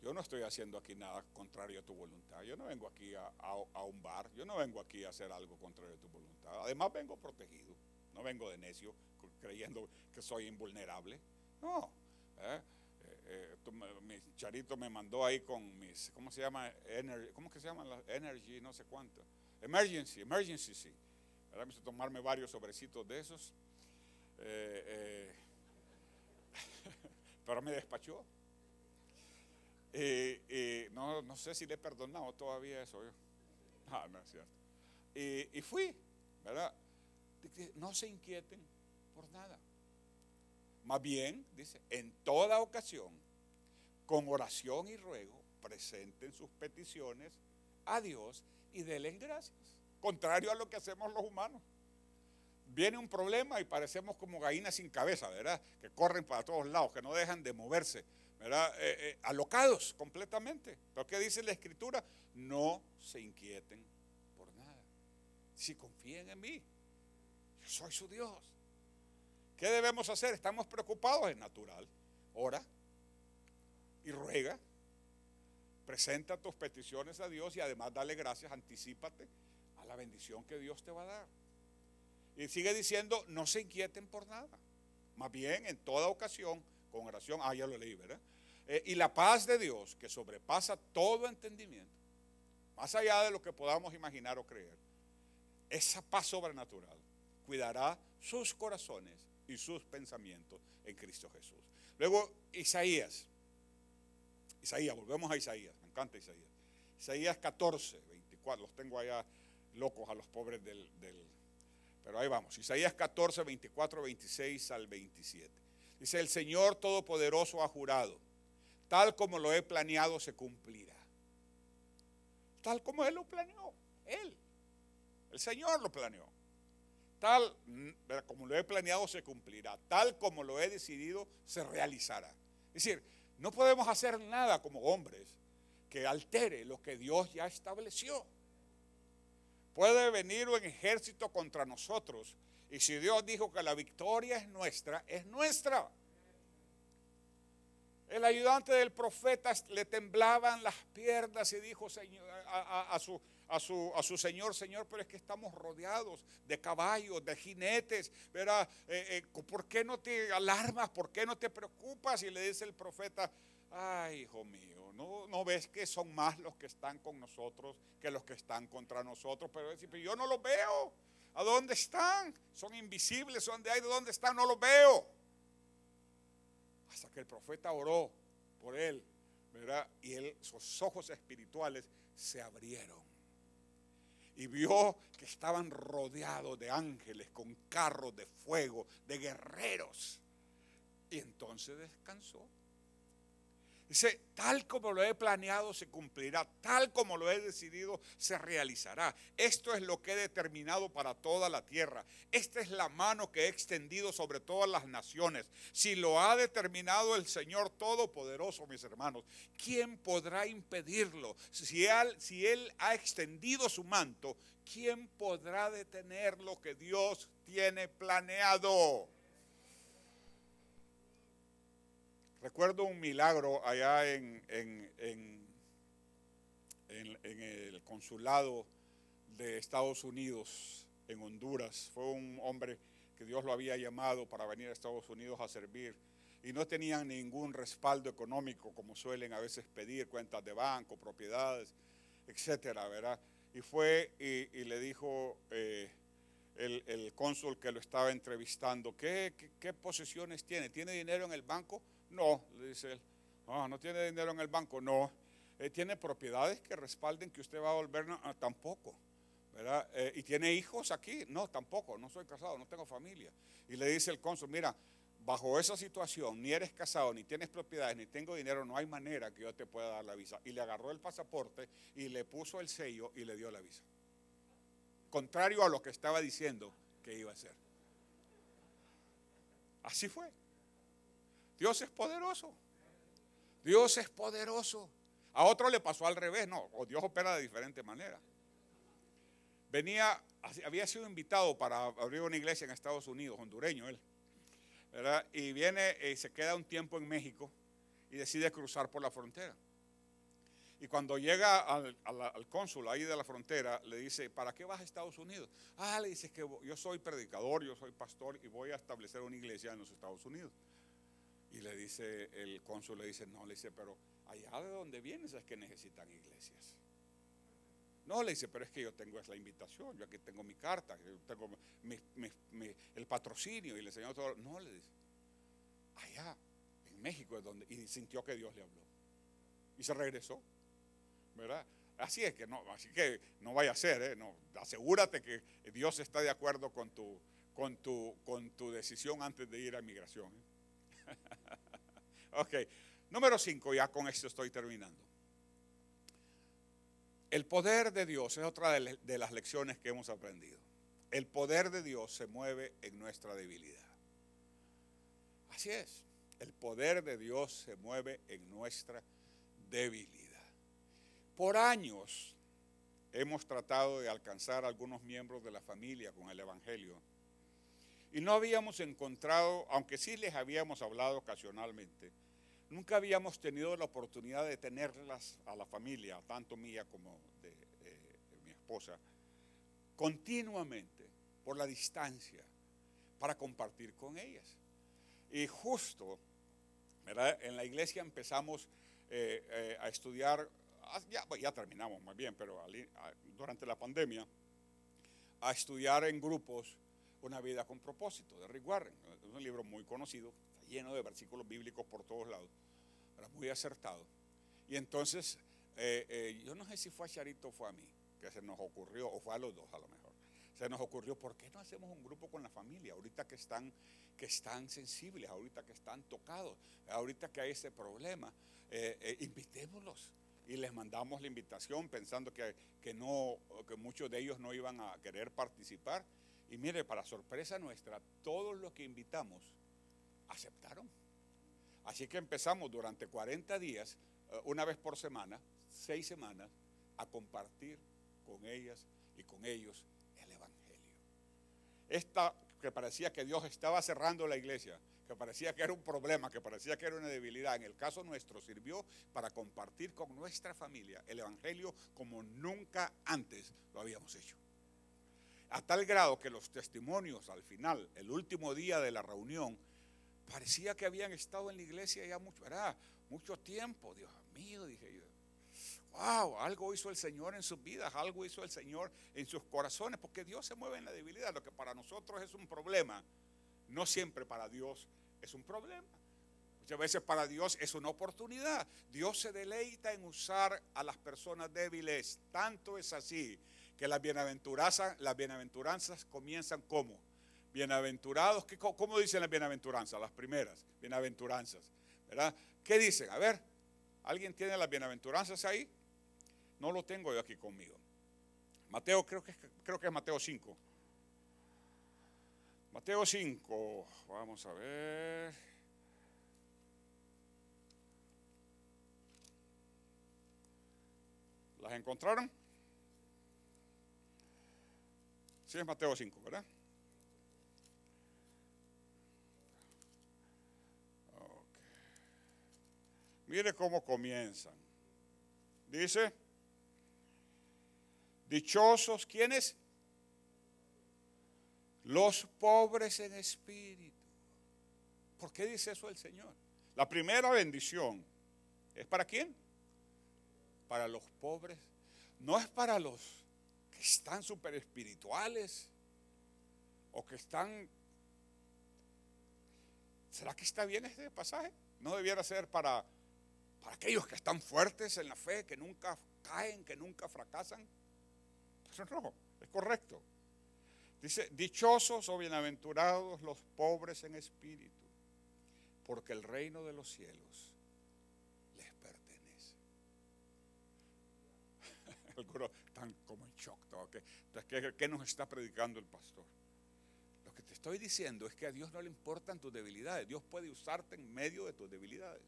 Yo no estoy haciendo aquí nada contrario a tu voluntad. Yo no vengo aquí a, un bar. Yo no vengo aquí a hacer algo contrario a tu voluntad. Además vengo protegido. No vengo de necio creyendo que soy invulnerable. No. ¿eh? Eh, eh, mi charito me mandó ahí con mis, ¿cómo se llama? Energy, ¿Cómo que se llama? La energy, no sé cuánto. Emergency, emergency, sí. Me hizo tomarme varios sobrecitos de esos. pero me despachó. No, no, sé si le he perdonado todavía eso. Yo. Ah, no es cierto. Y, fui, ¿verdad? No se inquieten por nada. Más bien, dice, en toda ocasión, con oración y ruego, presenten sus peticiones a Dios y denle gracias. Contrario a lo que hacemos los humanos. Viene un problema y parecemos como gallinas sin cabeza, ¿verdad? Que corren para todos lados, que no dejan de moverse. ¿verdad? Eh, eh, alocados completamente. Pero ¿qué dice la escritura? No se inquieten por nada. Si confíen en mí, yo soy su Dios. ¿Qué debemos hacer? Estamos preocupados, es natural. Ora y ruega. Presenta tus peticiones a Dios y además dale gracias, anticípate a la bendición que Dios te va a dar. Y sigue diciendo, no se inquieten por nada. Más bien, en toda ocasión, con oración, ah, ya lo leí, ¿verdad? Eh, y la paz de Dios, que sobrepasa todo entendimiento, más allá de lo que podamos imaginar o creer, esa paz sobrenatural cuidará sus corazones y sus pensamientos en Cristo Jesús. Luego, Isaías. Isaías, volvemos a Isaías, me encanta Isaías. Isaías 14, 24, los tengo allá locos a los pobres del, del pero ahí vamos. Isaías 14, 24, 26 al 27. Dice, el Señor Todopoderoso ha jurado tal como lo he planeado se cumplirá. Tal como Él lo planeó, Él, el Señor lo planeó. Tal mm, como lo he planeado se cumplirá, tal como lo he decidido se realizará. Es decir, no podemos hacer nada como hombres que altere lo que Dios ya estableció. Puede venir un ejército contra nosotros y si Dios dijo que la victoria es nuestra, es nuestra. El ayudante del profeta le temblaban las piernas y dijo a, su, señor, Señor, pero es que estamos rodeados de caballos, de jinetes. Eh, eh, ¿Por qué no te alarmas? ¿Por qué no te preocupas? Y le dice el profeta, ay, hijo mío, ¿no, no ves que son más los que están con nosotros que los que están contra nosotros? Pero, yo no los veo. ¿A dónde están? Son invisibles, son de ahí, ¿de dónde están? No los veo. Hasta que el profeta oró por él. Y él, sus ojos espirituales se abrieron. Y vio que estaban rodeados de ángeles con carros de fuego, de guerreros. Y entonces descansó. Dice, tal como lo he planeado se cumplirá, tal como lo he decidido se realizará. Esto es lo que he determinado para toda la tierra. Esta es la mano que he extendido sobre todas las naciones. Si lo ha determinado el Señor Todopoderoso, mis hermanos, ¿quién podrá impedirlo? Si él, si él ha extendido su manto, ¿quién podrá detener lo que Dios tiene planeado? Recuerdo un milagro allá en, el consulado de Estados Unidos en Honduras. Fue un hombre que Dios lo había llamado para venir a Estados Unidos a servir y no tenían ningún respaldo económico como suelen a veces pedir, cuentas de banco, propiedades, etcétera, ¿verdad? Y fue y, le dijo eh, el, cónsul que lo estaba entrevistando, ¿qué, qué, qué posesiones tiene? ¿Tiene dinero en el banco? No, le dice él. ¿no tiene dinero en el banco? No. Eh, ¿Tiene propiedades que respalden que usted va a volver? No, ah, tampoco. ¿verdad? Eh, ¿Y tiene hijos aquí? No, tampoco, no soy casado, no tengo familia. Y le dice el cónsul, mira, bajo esa situación, ni eres casado, ni tienes propiedades, ni tengo dinero, no hay manera que yo te pueda dar la visa. Y le agarró el pasaporte y le puso el sello y le dio la visa. Contrario a lo que estaba diciendo que iba a hacer. Así fue. Dios es poderoso. Dios es poderoso. A otro le pasó al revés, no, o Dios opera de diferente manera venía, había sido invitado para abrir una iglesia en Estados Unidos, hondureño él, ¿verdad? Y viene y se queda un tiempo en México y decide cruzar por la frontera. Y cuando llega al, al, al cónsul ahí de la frontera, le dice, ¿para qué vas a Estados Unidos? Ah, le dice que yo soy predicador, yo soy pastor y voy a establecer una iglesia en los Estados Unidos. Y le dice, el cónsul le dice, no, le dice, pero allá de donde vienes es que necesitan iglesias. No, le dice, pero es que yo tengo esa invitación, yo aquí tengo mi carta, yo tengo el patrocinio y le enseñó todo. No, le dice, allá en México es donde, y sintió que Dios le habló. Y se regresó, ¿verdad? Así es que no, así que no vaya a ser, ¿eh? no, asegúrate que Dios está de acuerdo con tu, con tu, con tu decisión antes de ir a migración. ¿eh? ok, número 5, ya con esto estoy terminando. El poder de Dios es otra de las lecciones que hemos aprendido. El poder de Dios se mueve en nuestra debilidad. Así es. El poder de Dios se mueve en nuestra debilidad. Por años hemos tratado de alcanzar a algunos miembros de la familia con el Evangelio. Y no habíamos encontrado, aunque sí les habíamos hablado ocasionalmente, Nunca habíamos tenido la oportunidad de tenerlas a la familia, tanto mía como de, eh, mi esposa, continuamente por la distancia para compartir con ellas. Y justo, ¿verdad? En la iglesia empezamos eh, eh, a estudiar, ya, ya, terminamos más bien, pero durante la pandemia, a estudiar en grupos una vida con propósito de Rick Warren. Es un libro muy conocido, lleno de versículos bíblicos por todos lados, era muy acertado. Y entonces, eh, eh, yo no sé si fue a Charito o fue a mí, que se nos ocurrió, o fue a los dos a lo mejor, se nos ocurrió, ¿por qué no hacemos un grupo con la familia? Ahorita que están, que están sensibles, ahorita que están tocados, ahorita que hay ese problema, eh, invitémoslos. Y les mandamos la invitación pensando que, que, no, que muchos de ellos no iban a querer participar. Y mire, para sorpresa nuestra, todos los que invitamos aceptaron. Así que empezamos durante 40 días, una vez por semana, seis semanas, a compartir con ellas y con ellos el Evangelio. Esta que parecía que Dios estaba cerrando la iglesia, que parecía que era un problema, que parecía que era una debilidad, en el caso nuestro sirvió para compartir con nuestra familia el Evangelio como nunca antes lo habíamos hecho. A tal grado que los testimonios al final, el último día de la reunión, parecía que habían estado en la iglesia ya mucho, ¿verdad? mucho tiempo. Dios mío, dije yo. Wow, algo hizo el Señor en sus vidas, algo hizo el Señor en sus corazones, porque Dios se mueve en la debilidad. Lo que para nosotros es un problema, no siempre para Dios es un problema. Muchas veces para Dios es una oportunidad. Dios se deleita en usar a las personas débiles. Tanto es así que las bienaventuranzas, las bienaventuranzas comienzan como bienaventurados, ¿cómo dicen las bienaventuranzas? Las primeras bienaventuranzas, ¿verdad? ¿Qué dicen? A ver, ¿alguien tiene las bienaventuranzas ahí? No lo tengo yo aquí conmigo. Mateo, creo que creo que es Mateo 5. Mateo 5, vamos a ver. ¿Las encontraron? Es Mateo 5, ¿verdad? Mire cómo comienzan. Dice, dichosos, ¿quiénes? Los pobres en espíritu. ¿Por qué dice eso el Señor? La primera bendición es para quién? Para los pobres. No es para los están súper espirituales o que están... ¿Será que está bien este pasaje? No debiera ser para, para aquellos que están fuertes en la fe, que nunca caen, que nunca fracasan. Pero no, es correcto. Dice, dichosos o bienaventurados los pobres en espíritu, porque el reino de los cielos les pertenece. Algunos están como en ¿qué, nos está predicando el pastor? Lo que te estoy diciendo es que a Dios no le importan tus debilidades. Dios puede usarte en medio de tus debilidades.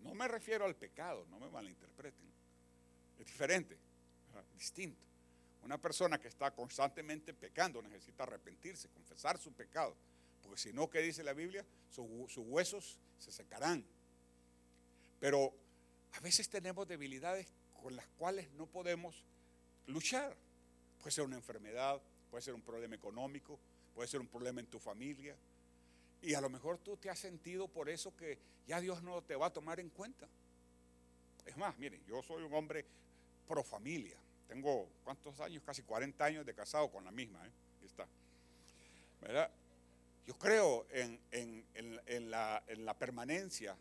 No me refiero al pecado, no me malinterpreten. Es diferente, distinto. Una persona que está constantemente pecando necesita arrepentirse, confesar su pecado. Porque si no, ¿qué dice la Biblia? sus huesos se secarán. Pero a veces tenemos debilidades con las cuales no podemos luchar. Puede ser una enfermedad, puede ser un problema económico, puede ser un problema en tu familia. Y a lo mejor tú te has sentido por eso que ya Dios no te va a tomar en cuenta. Es más, miren, yo soy un hombre pro familia. Tengo, ¿cuántos años? Casi 40 años de casado con la misma. ¿eh? Está. Yo creo en, la, permanencia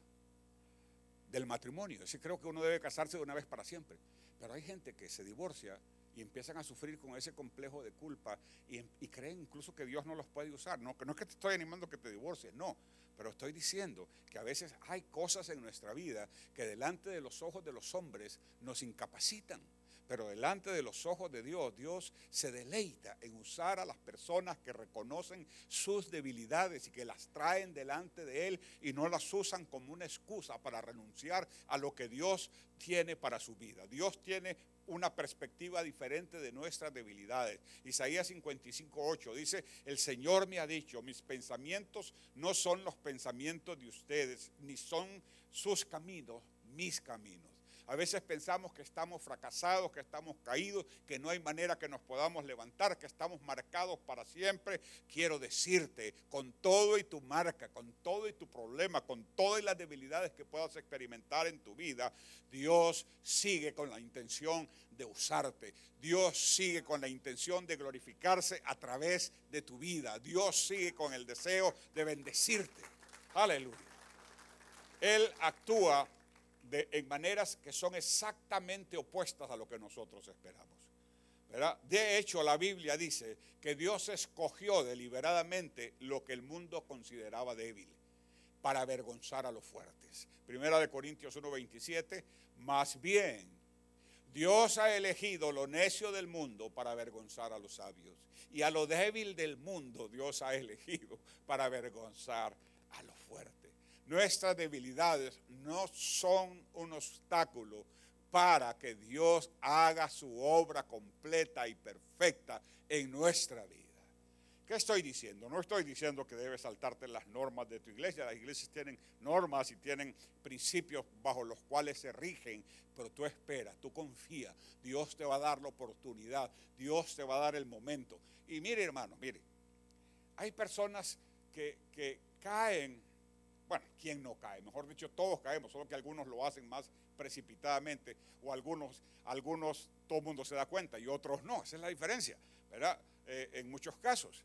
del matrimonio. Es decir, creo que uno debe casarse de una vez para siempre. Pero hay gente que se divorcia y empiezan a sufrir con ese complejo de culpa y, y, creen incluso que Dios no los puede usar. No, no es que te estoy animando que te divorcies, no. Pero estoy diciendo que a veces hay cosas en nuestra vida que delante de los ojos de los hombres nos incapacitan. Pero delante de los ojos de Dios, Dios se deleita en usar a las personas que reconocen sus debilidades y que las traen delante de Él y no las usan como una excusa para renunciar a lo que Dios tiene para su vida. Dios tiene una perspectiva diferente de nuestras debilidades. Isaías 55.8 dice, el Señor me ha dicho, mis pensamientos no son los pensamientos de ustedes, ni son sus caminos mis caminos. A veces pensamos que estamos fracasados, que estamos caídos, que no hay manera que nos podamos levantar, que estamos marcados para siempre. Quiero decirte, con todo y tu marca, con todo y tu problema, con todas las debilidades que puedas experimentar en tu vida, Dios sigue con la intención de usarte. Dios sigue con la intención de glorificarse a través de tu vida. Dios sigue con el deseo de bendecirte. Aleluya. Él actúa en maneras que son exactamente opuestas a lo que nosotros esperamos. De hecho, la Biblia dice que Dios escogió deliberadamente lo que el mundo consideraba débil para avergonzar a los fuertes. Primera de Corintios 1:27, más bien Dios ha elegido lo necio del mundo para avergonzar a los sabios y a lo débil del mundo Dios ha elegido para avergonzar a los fuertes. Nuestras debilidades no son un obstáculo para que Dios haga su obra completa y perfecta en nuestra vida. ¿Qué estoy diciendo? No estoy diciendo que debes saltarte las normas de tu iglesia. Las iglesias tienen normas y tienen principios bajo los cuales se rigen, pero tú esperas, tú confías. Dios te va a dar la oportunidad, Dios te va a dar el momento. Y mire hermano, mire, hay personas que, que caen bueno, ¿quién no cae? Mejor dicho, todos caemos, solo que algunos lo hacen más precipitadamente o algunos, algunos todo el mundo se da cuenta y otros no. Esa es la diferencia, ¿verdad? Eh, en muchos casos.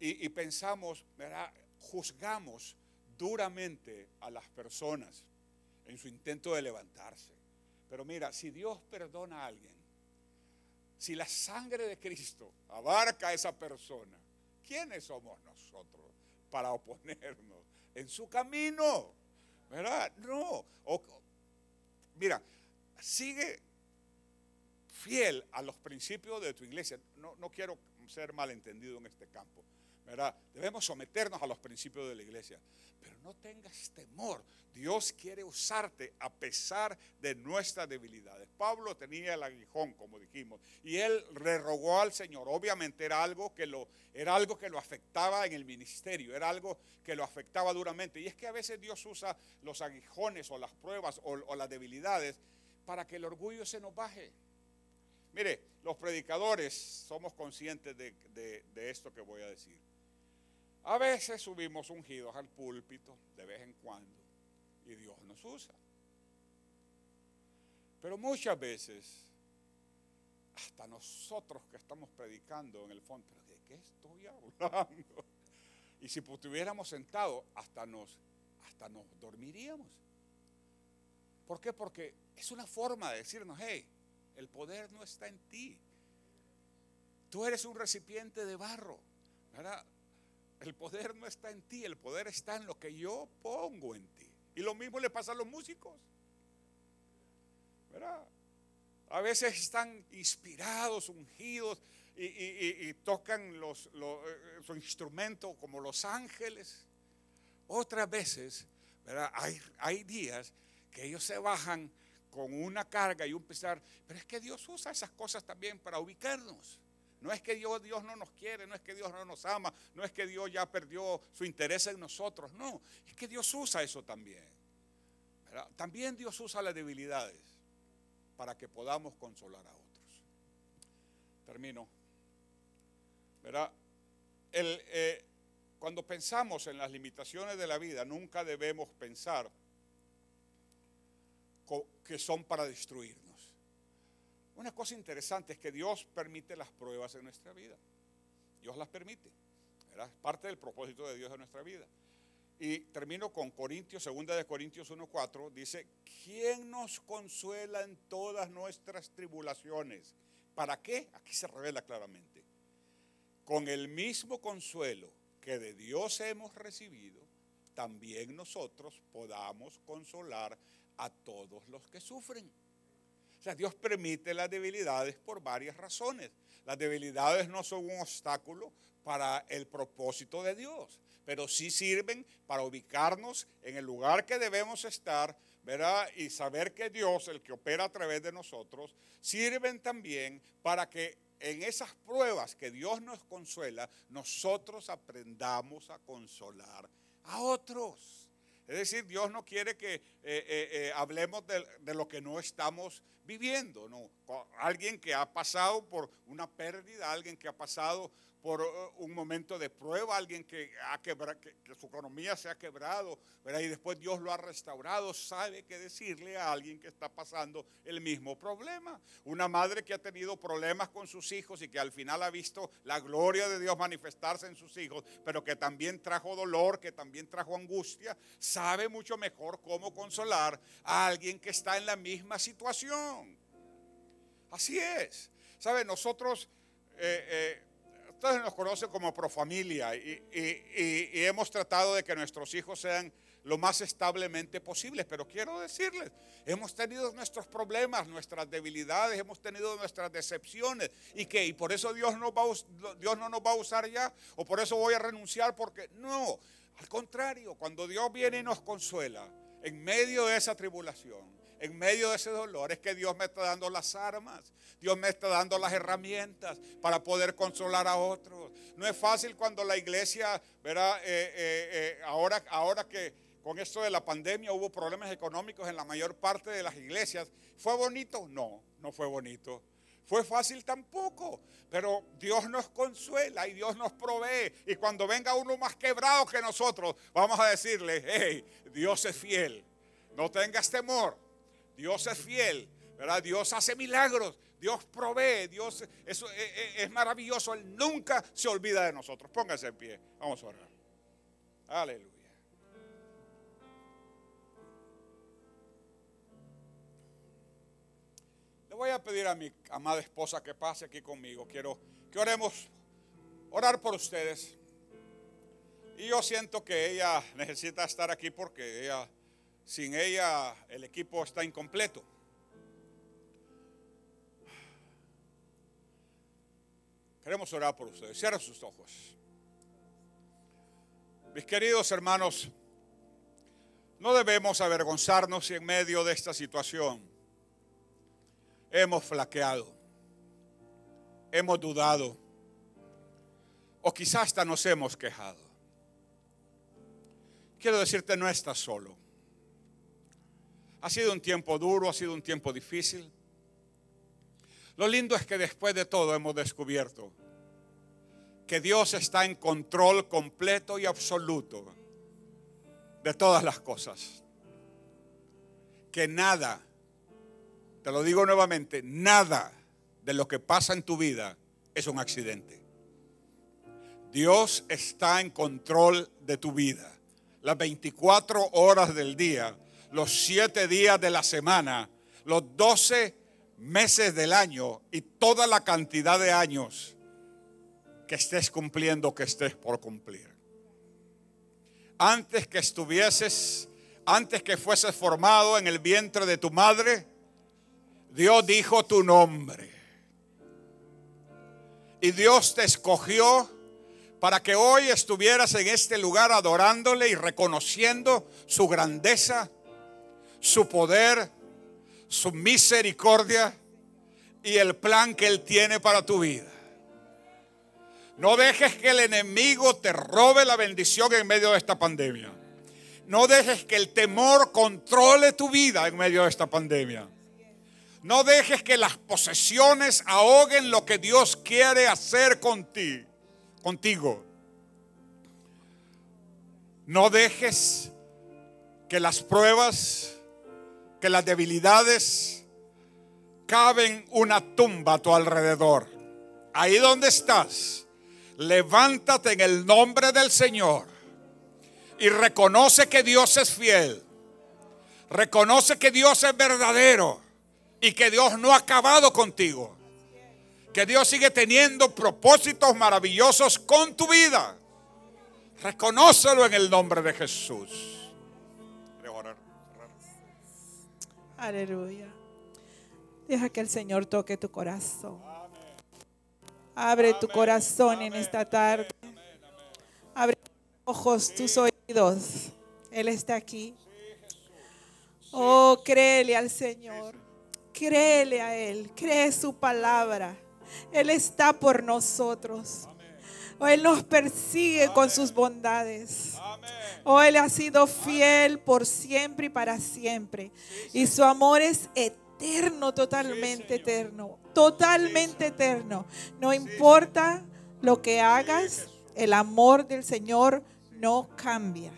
Y, y pensamos, ¿verdad? Juzgamos duramente a las personas en su intento de levantarse. Pero mira, si Dios perdona a alguien, si la sangre de Cristo abarca a esa persona, ¿quiénes somos nosotros para oponernos? En su camino. ¿Verdad? No. mira, sigue fiel a los principios de tu iglesia. No, no quiero ser malentendido en este campo. Debemos someternos a los principios de la iglesia. Pero no tengas temor. Dios quiere usarte a pesar de nuestras debilidades. Pablo tenía el aguijón, como dijimos, y él le rogó al Señor. Obviamente era algo que lo era algo que lo afectaba en el ministerio, era algo que lo afectaba duramente. Y es que a veces Dios usa los aguijones o las pruebas o, las debilidades para que el orgullo se nos baje. Mire, los predicadores somos conscientes de esto que voy a decir. A veces subimos ungidos al púlpito de vez en cuando y Dios nos usa. Pero muchas veces, hasta nosotros que estamos predicando en el fondo, ¿de qué estoy hablando? Y si estuviéramos sentados, hasta nos, hasta nos dormiríamos. ¿Por qué? Porque es una forma de decirnos, hey, el poder no está en ti. Tú eres un recipiente de barro. ¿verdad? El poder no está en ti, el poder está en lo que yo pongo en ti. Y lo mismo le pasa a los músicos. ¿Verdad? A veces están inspirados, ungidos y, tocan los, eh, su instrumento como los ángeles. Otras veces, ¿verdad? Hay días que ellos se bajan con una carga y un pesar, pero es que Dios usa esas cosas también para ubicarnos. No es que Dios, Dios no nos quiere, no es que Dios no nos ama, no es que Dios ya perdió su interés en nosotros, no, es que Dios usa eso también. También Dios usa las debilidades para que podamos consolar a otros. Termino. ¿Verdad? Eh, cuando pensamos en las limitaciones de la vida, nunca debemos pensar que son para destruirnos. Una cosa interesante es que Dios permite las pruebas en nuestra vida. Dios las permite. Es parte del propósito de Dios en nuestra vida. Y termino con Corintios, segunda de Corintios 1.4, dice, ¿quién nos consuela en todas nuestras tribulaciones? ¿Para qué? Aquí se revela claramente. Con el mismo consuelo que de Dios hemos recibido, también nosotros podamos consolar a todos los que sufren. Dios permite las debilidades por varias razones. Las debilidades no son un obstáculo para el propósito de Dios, pero sí sirven para ubicarnos en el lugar que debemos estar, ¿verdad? Y saber que Dios, el que opera a través de nosotros, sirven también para que en esas pruebas que Dios nos consuela, nosotros aprendamos a consolar a otros. Es decir, Dios no quiere que eh, eh, eh, hablemos de, de, lo que no estamos viviendo, no. Alguien que ha pasado por una pérdida, alguien que ha pasado por uh, un momento de prueba, alguien que, ha quebrado, que, su economía se ha quebrado, y después Dios lo ha restaurado, sabe qué decirle a alguien que está pasando el mismo problema. Una madre que ha tenido problemas con sus hijos y que al final ha visto la gloria de Dios manifestarse en sus hijos, pero que también trajo dolor, que también trajo angustia, sabe mucho mejor cómo consolar a alguien que está en la misma situación. Así es. ¿Sabe? Nosotros... Eh, eh, ustedes nos conocen como profamilia y, y, hemos tratado de que nuestros hijos sean lo más establemente posibles, pero quiero decirles, hemos tenido nuestros problemas, nuestras debilidades, hemos tenido nuestras decepciones y que y por eso Dios, nos va Dios no nos va a usar ya o por eso voy a renunciar porque no, al contrario, cuando Dios viene y nos consuela en medio de esa tribulación, en medio de ese dolor es que Dios me está dando las armas, Dios me está dando las herramientas para poder consolar a otros. No es fácil cuando la iglesia, eh, eh, eh, ahora, ahora que con esto de la pandemia hubo problemas económicos en la mayor parte de las iglesias, ¿fue bonito? No, no fue bonito. Fue fácil tampoco, pero Dios nos consuela y Dios nos provee. Y cuando venga uno más quebrado que nosotros, vamos a decirle, hey, Dios es fiel, no tengas temor, Dios es fiel, ¿verdad? Dios hace milagros, Dios provee, Dios es, maravilloso, Él nunca se olvida de nosotros. Póngase en pie, vamos a orar. Aleluya. Le voy a pedir a mi amada esposa que pase aquí conmigo. Quiero que oremos, orar por ustedes. Y yo siento que ella necesita estar aquí porque ella sin ella el equipo está incompleto. Queremos orar por ustedes. Cierra sus ojos. Mis queridos hermanos, no debemos avergonzarnos si en medio de esta situación hemos flaqueado, hemos dudado o quizás hasta nos hemos quejado. Quiero decirte, no estás solo. Ha sido un tiempo duro, ha sido un tiempo difícil. Lo lindo es que después de todo hemos descubierto que Dios está en control completo y absoluto de todas las cosas. Que nada, te lo digo nuevamente, nada de lo que pasa en tu vida es un accidente. Dios está en control de tu vida. Las 24 horas del día, los 7 días de la semana, los 12 meses del año y toda la cantidad de años que estés cumpliendo, que estés por cumplir. Antes que estuvieses, antes que fueses formado en el vientre de tu madre, Dios dijo tu nombre. Y Dios te escogió para que hoy estuvieras en este lugar adorándole y reconociendo su grandeza, su poder, su misericordia y el plan que Él tiene para tu vida. No dejes que el enemigo te robe la bendición en medio de esta pandemia. No dejes que el temor controle tu vida en medio de esta pandemia. No dejes que las posesiones ahoguen lo que Dios quiere hacer contigo. contigo. No dejes que las pruebas que las debilidades caben una tumba a tu alrededor. Ahí donde estás, levántate en el nombre del Señor y reconoce que Dios es fiel. Reconoce que Dios es verdadero y que Dios no ha acabado contigo. Que Dios sigue teniendo propósitos maravillosos con tu vida. Reconócelo en el nombre de Jesús. Aleluya. Deja que el Señor toque tu corazón. Abre tu corazón en esta tarde. Abre tus ojos, tus oídos. Él está aquí. Oh, créele al Señor. Créele a Él. Cree su palabra. Él está por nosotros. Oh, Él nos persigue con sus bondades. Oh, Él ha sido fiel por siempre y para siempre. Y su amor es eterno, totalmente eterno. Totalmente eterno. No importa lo que hagas, el amor del Señor no cambia.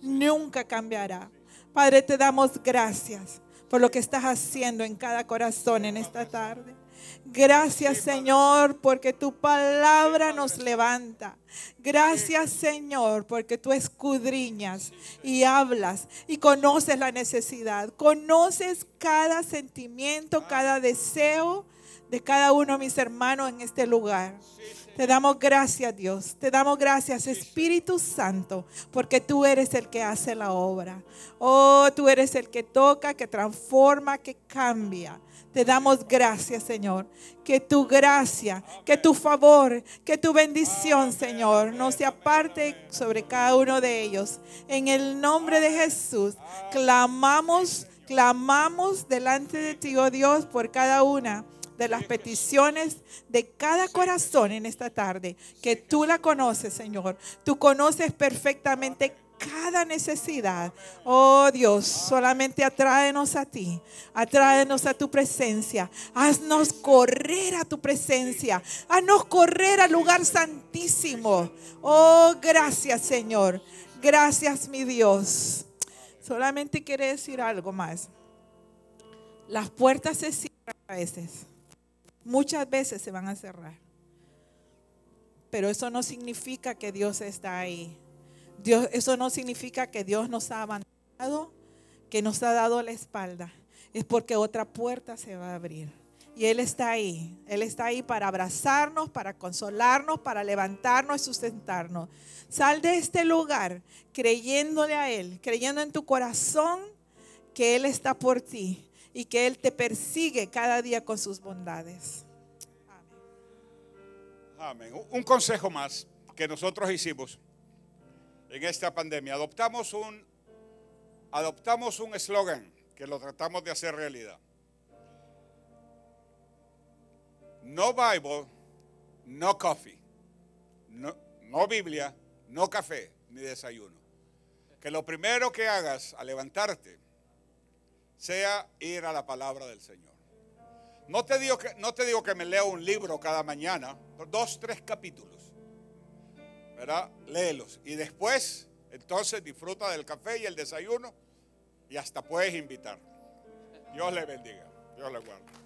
Nunca cambiará. Padre, te damos gracias por lo que estás haciendo en cada corazón en esta tarde. Gracias Señor porque tu palabra nos levanta. Gracias Señor porque tú escudriñas y hablas y conoces la necesidad. Conoces cada sentimiento, cada deseo de cada uno de mis hermanos en este lugar. Te damos gracias, Dios. Te damos gracias, Espíritu Santo, porque tú eres el que hace la obra. Oh, tú eres el que toca, que transforma, que cambia. Te damos gracias, Señor. Que tu gracia, que tu favor, que tu bendición, Señor, no se aparte sobre cada uno de ellos. En el nombre de Jesús, clamamos, clamamos delante de ti, oh Dios, por cada una de las peticiones de cada corazón en esta tarde, que tú la conoces, Señor. Tú conoces perfectamente cada necesidad. Oh Dios, solamente atráenos a ti, atráenos a tu presencia. Haznos correr a tu presencia, haznos correr al lugar santísimo. Oh, gracias Señor, gracias mi Dios. Solamente quiere decir algo más. Las puertas se cierran a veces. Muchas veces se van a cerrar. Pero eso no significa que Dios está ahí. Dios, eso no significa que Dios nos ha abandonado, que nos ha dado la espalda. Es porque otra puerta se va a abrir. Y Él está ahí. Él está ahí para abrazarnos, para consolarnos, para levantarnos y sustentarnos. Sal de este lugar creyéndole a Él, creyendo en tu corazón que Él está por ti y que Él te persigue cada día con sus bondades. Amén. Un consejo más que nosotros hicimos en esta pandemia. Adoptamos un adoptamos un eslogan que lo tratamos de hacer realidad. No Bible, no coffee. No, Biblia, no café ni desayuno. Que lo primero que hagas al levantarte sea ir a la palabra del Señor. No te digo que, no te digo que me lea un libro cada mañana, dos, tres capítulos. ¿Verdad? Léelos. Y después, entonces disfruta del café y el desayuno y hasta puedes invitar. Dios le bendiga. Dios le guarde.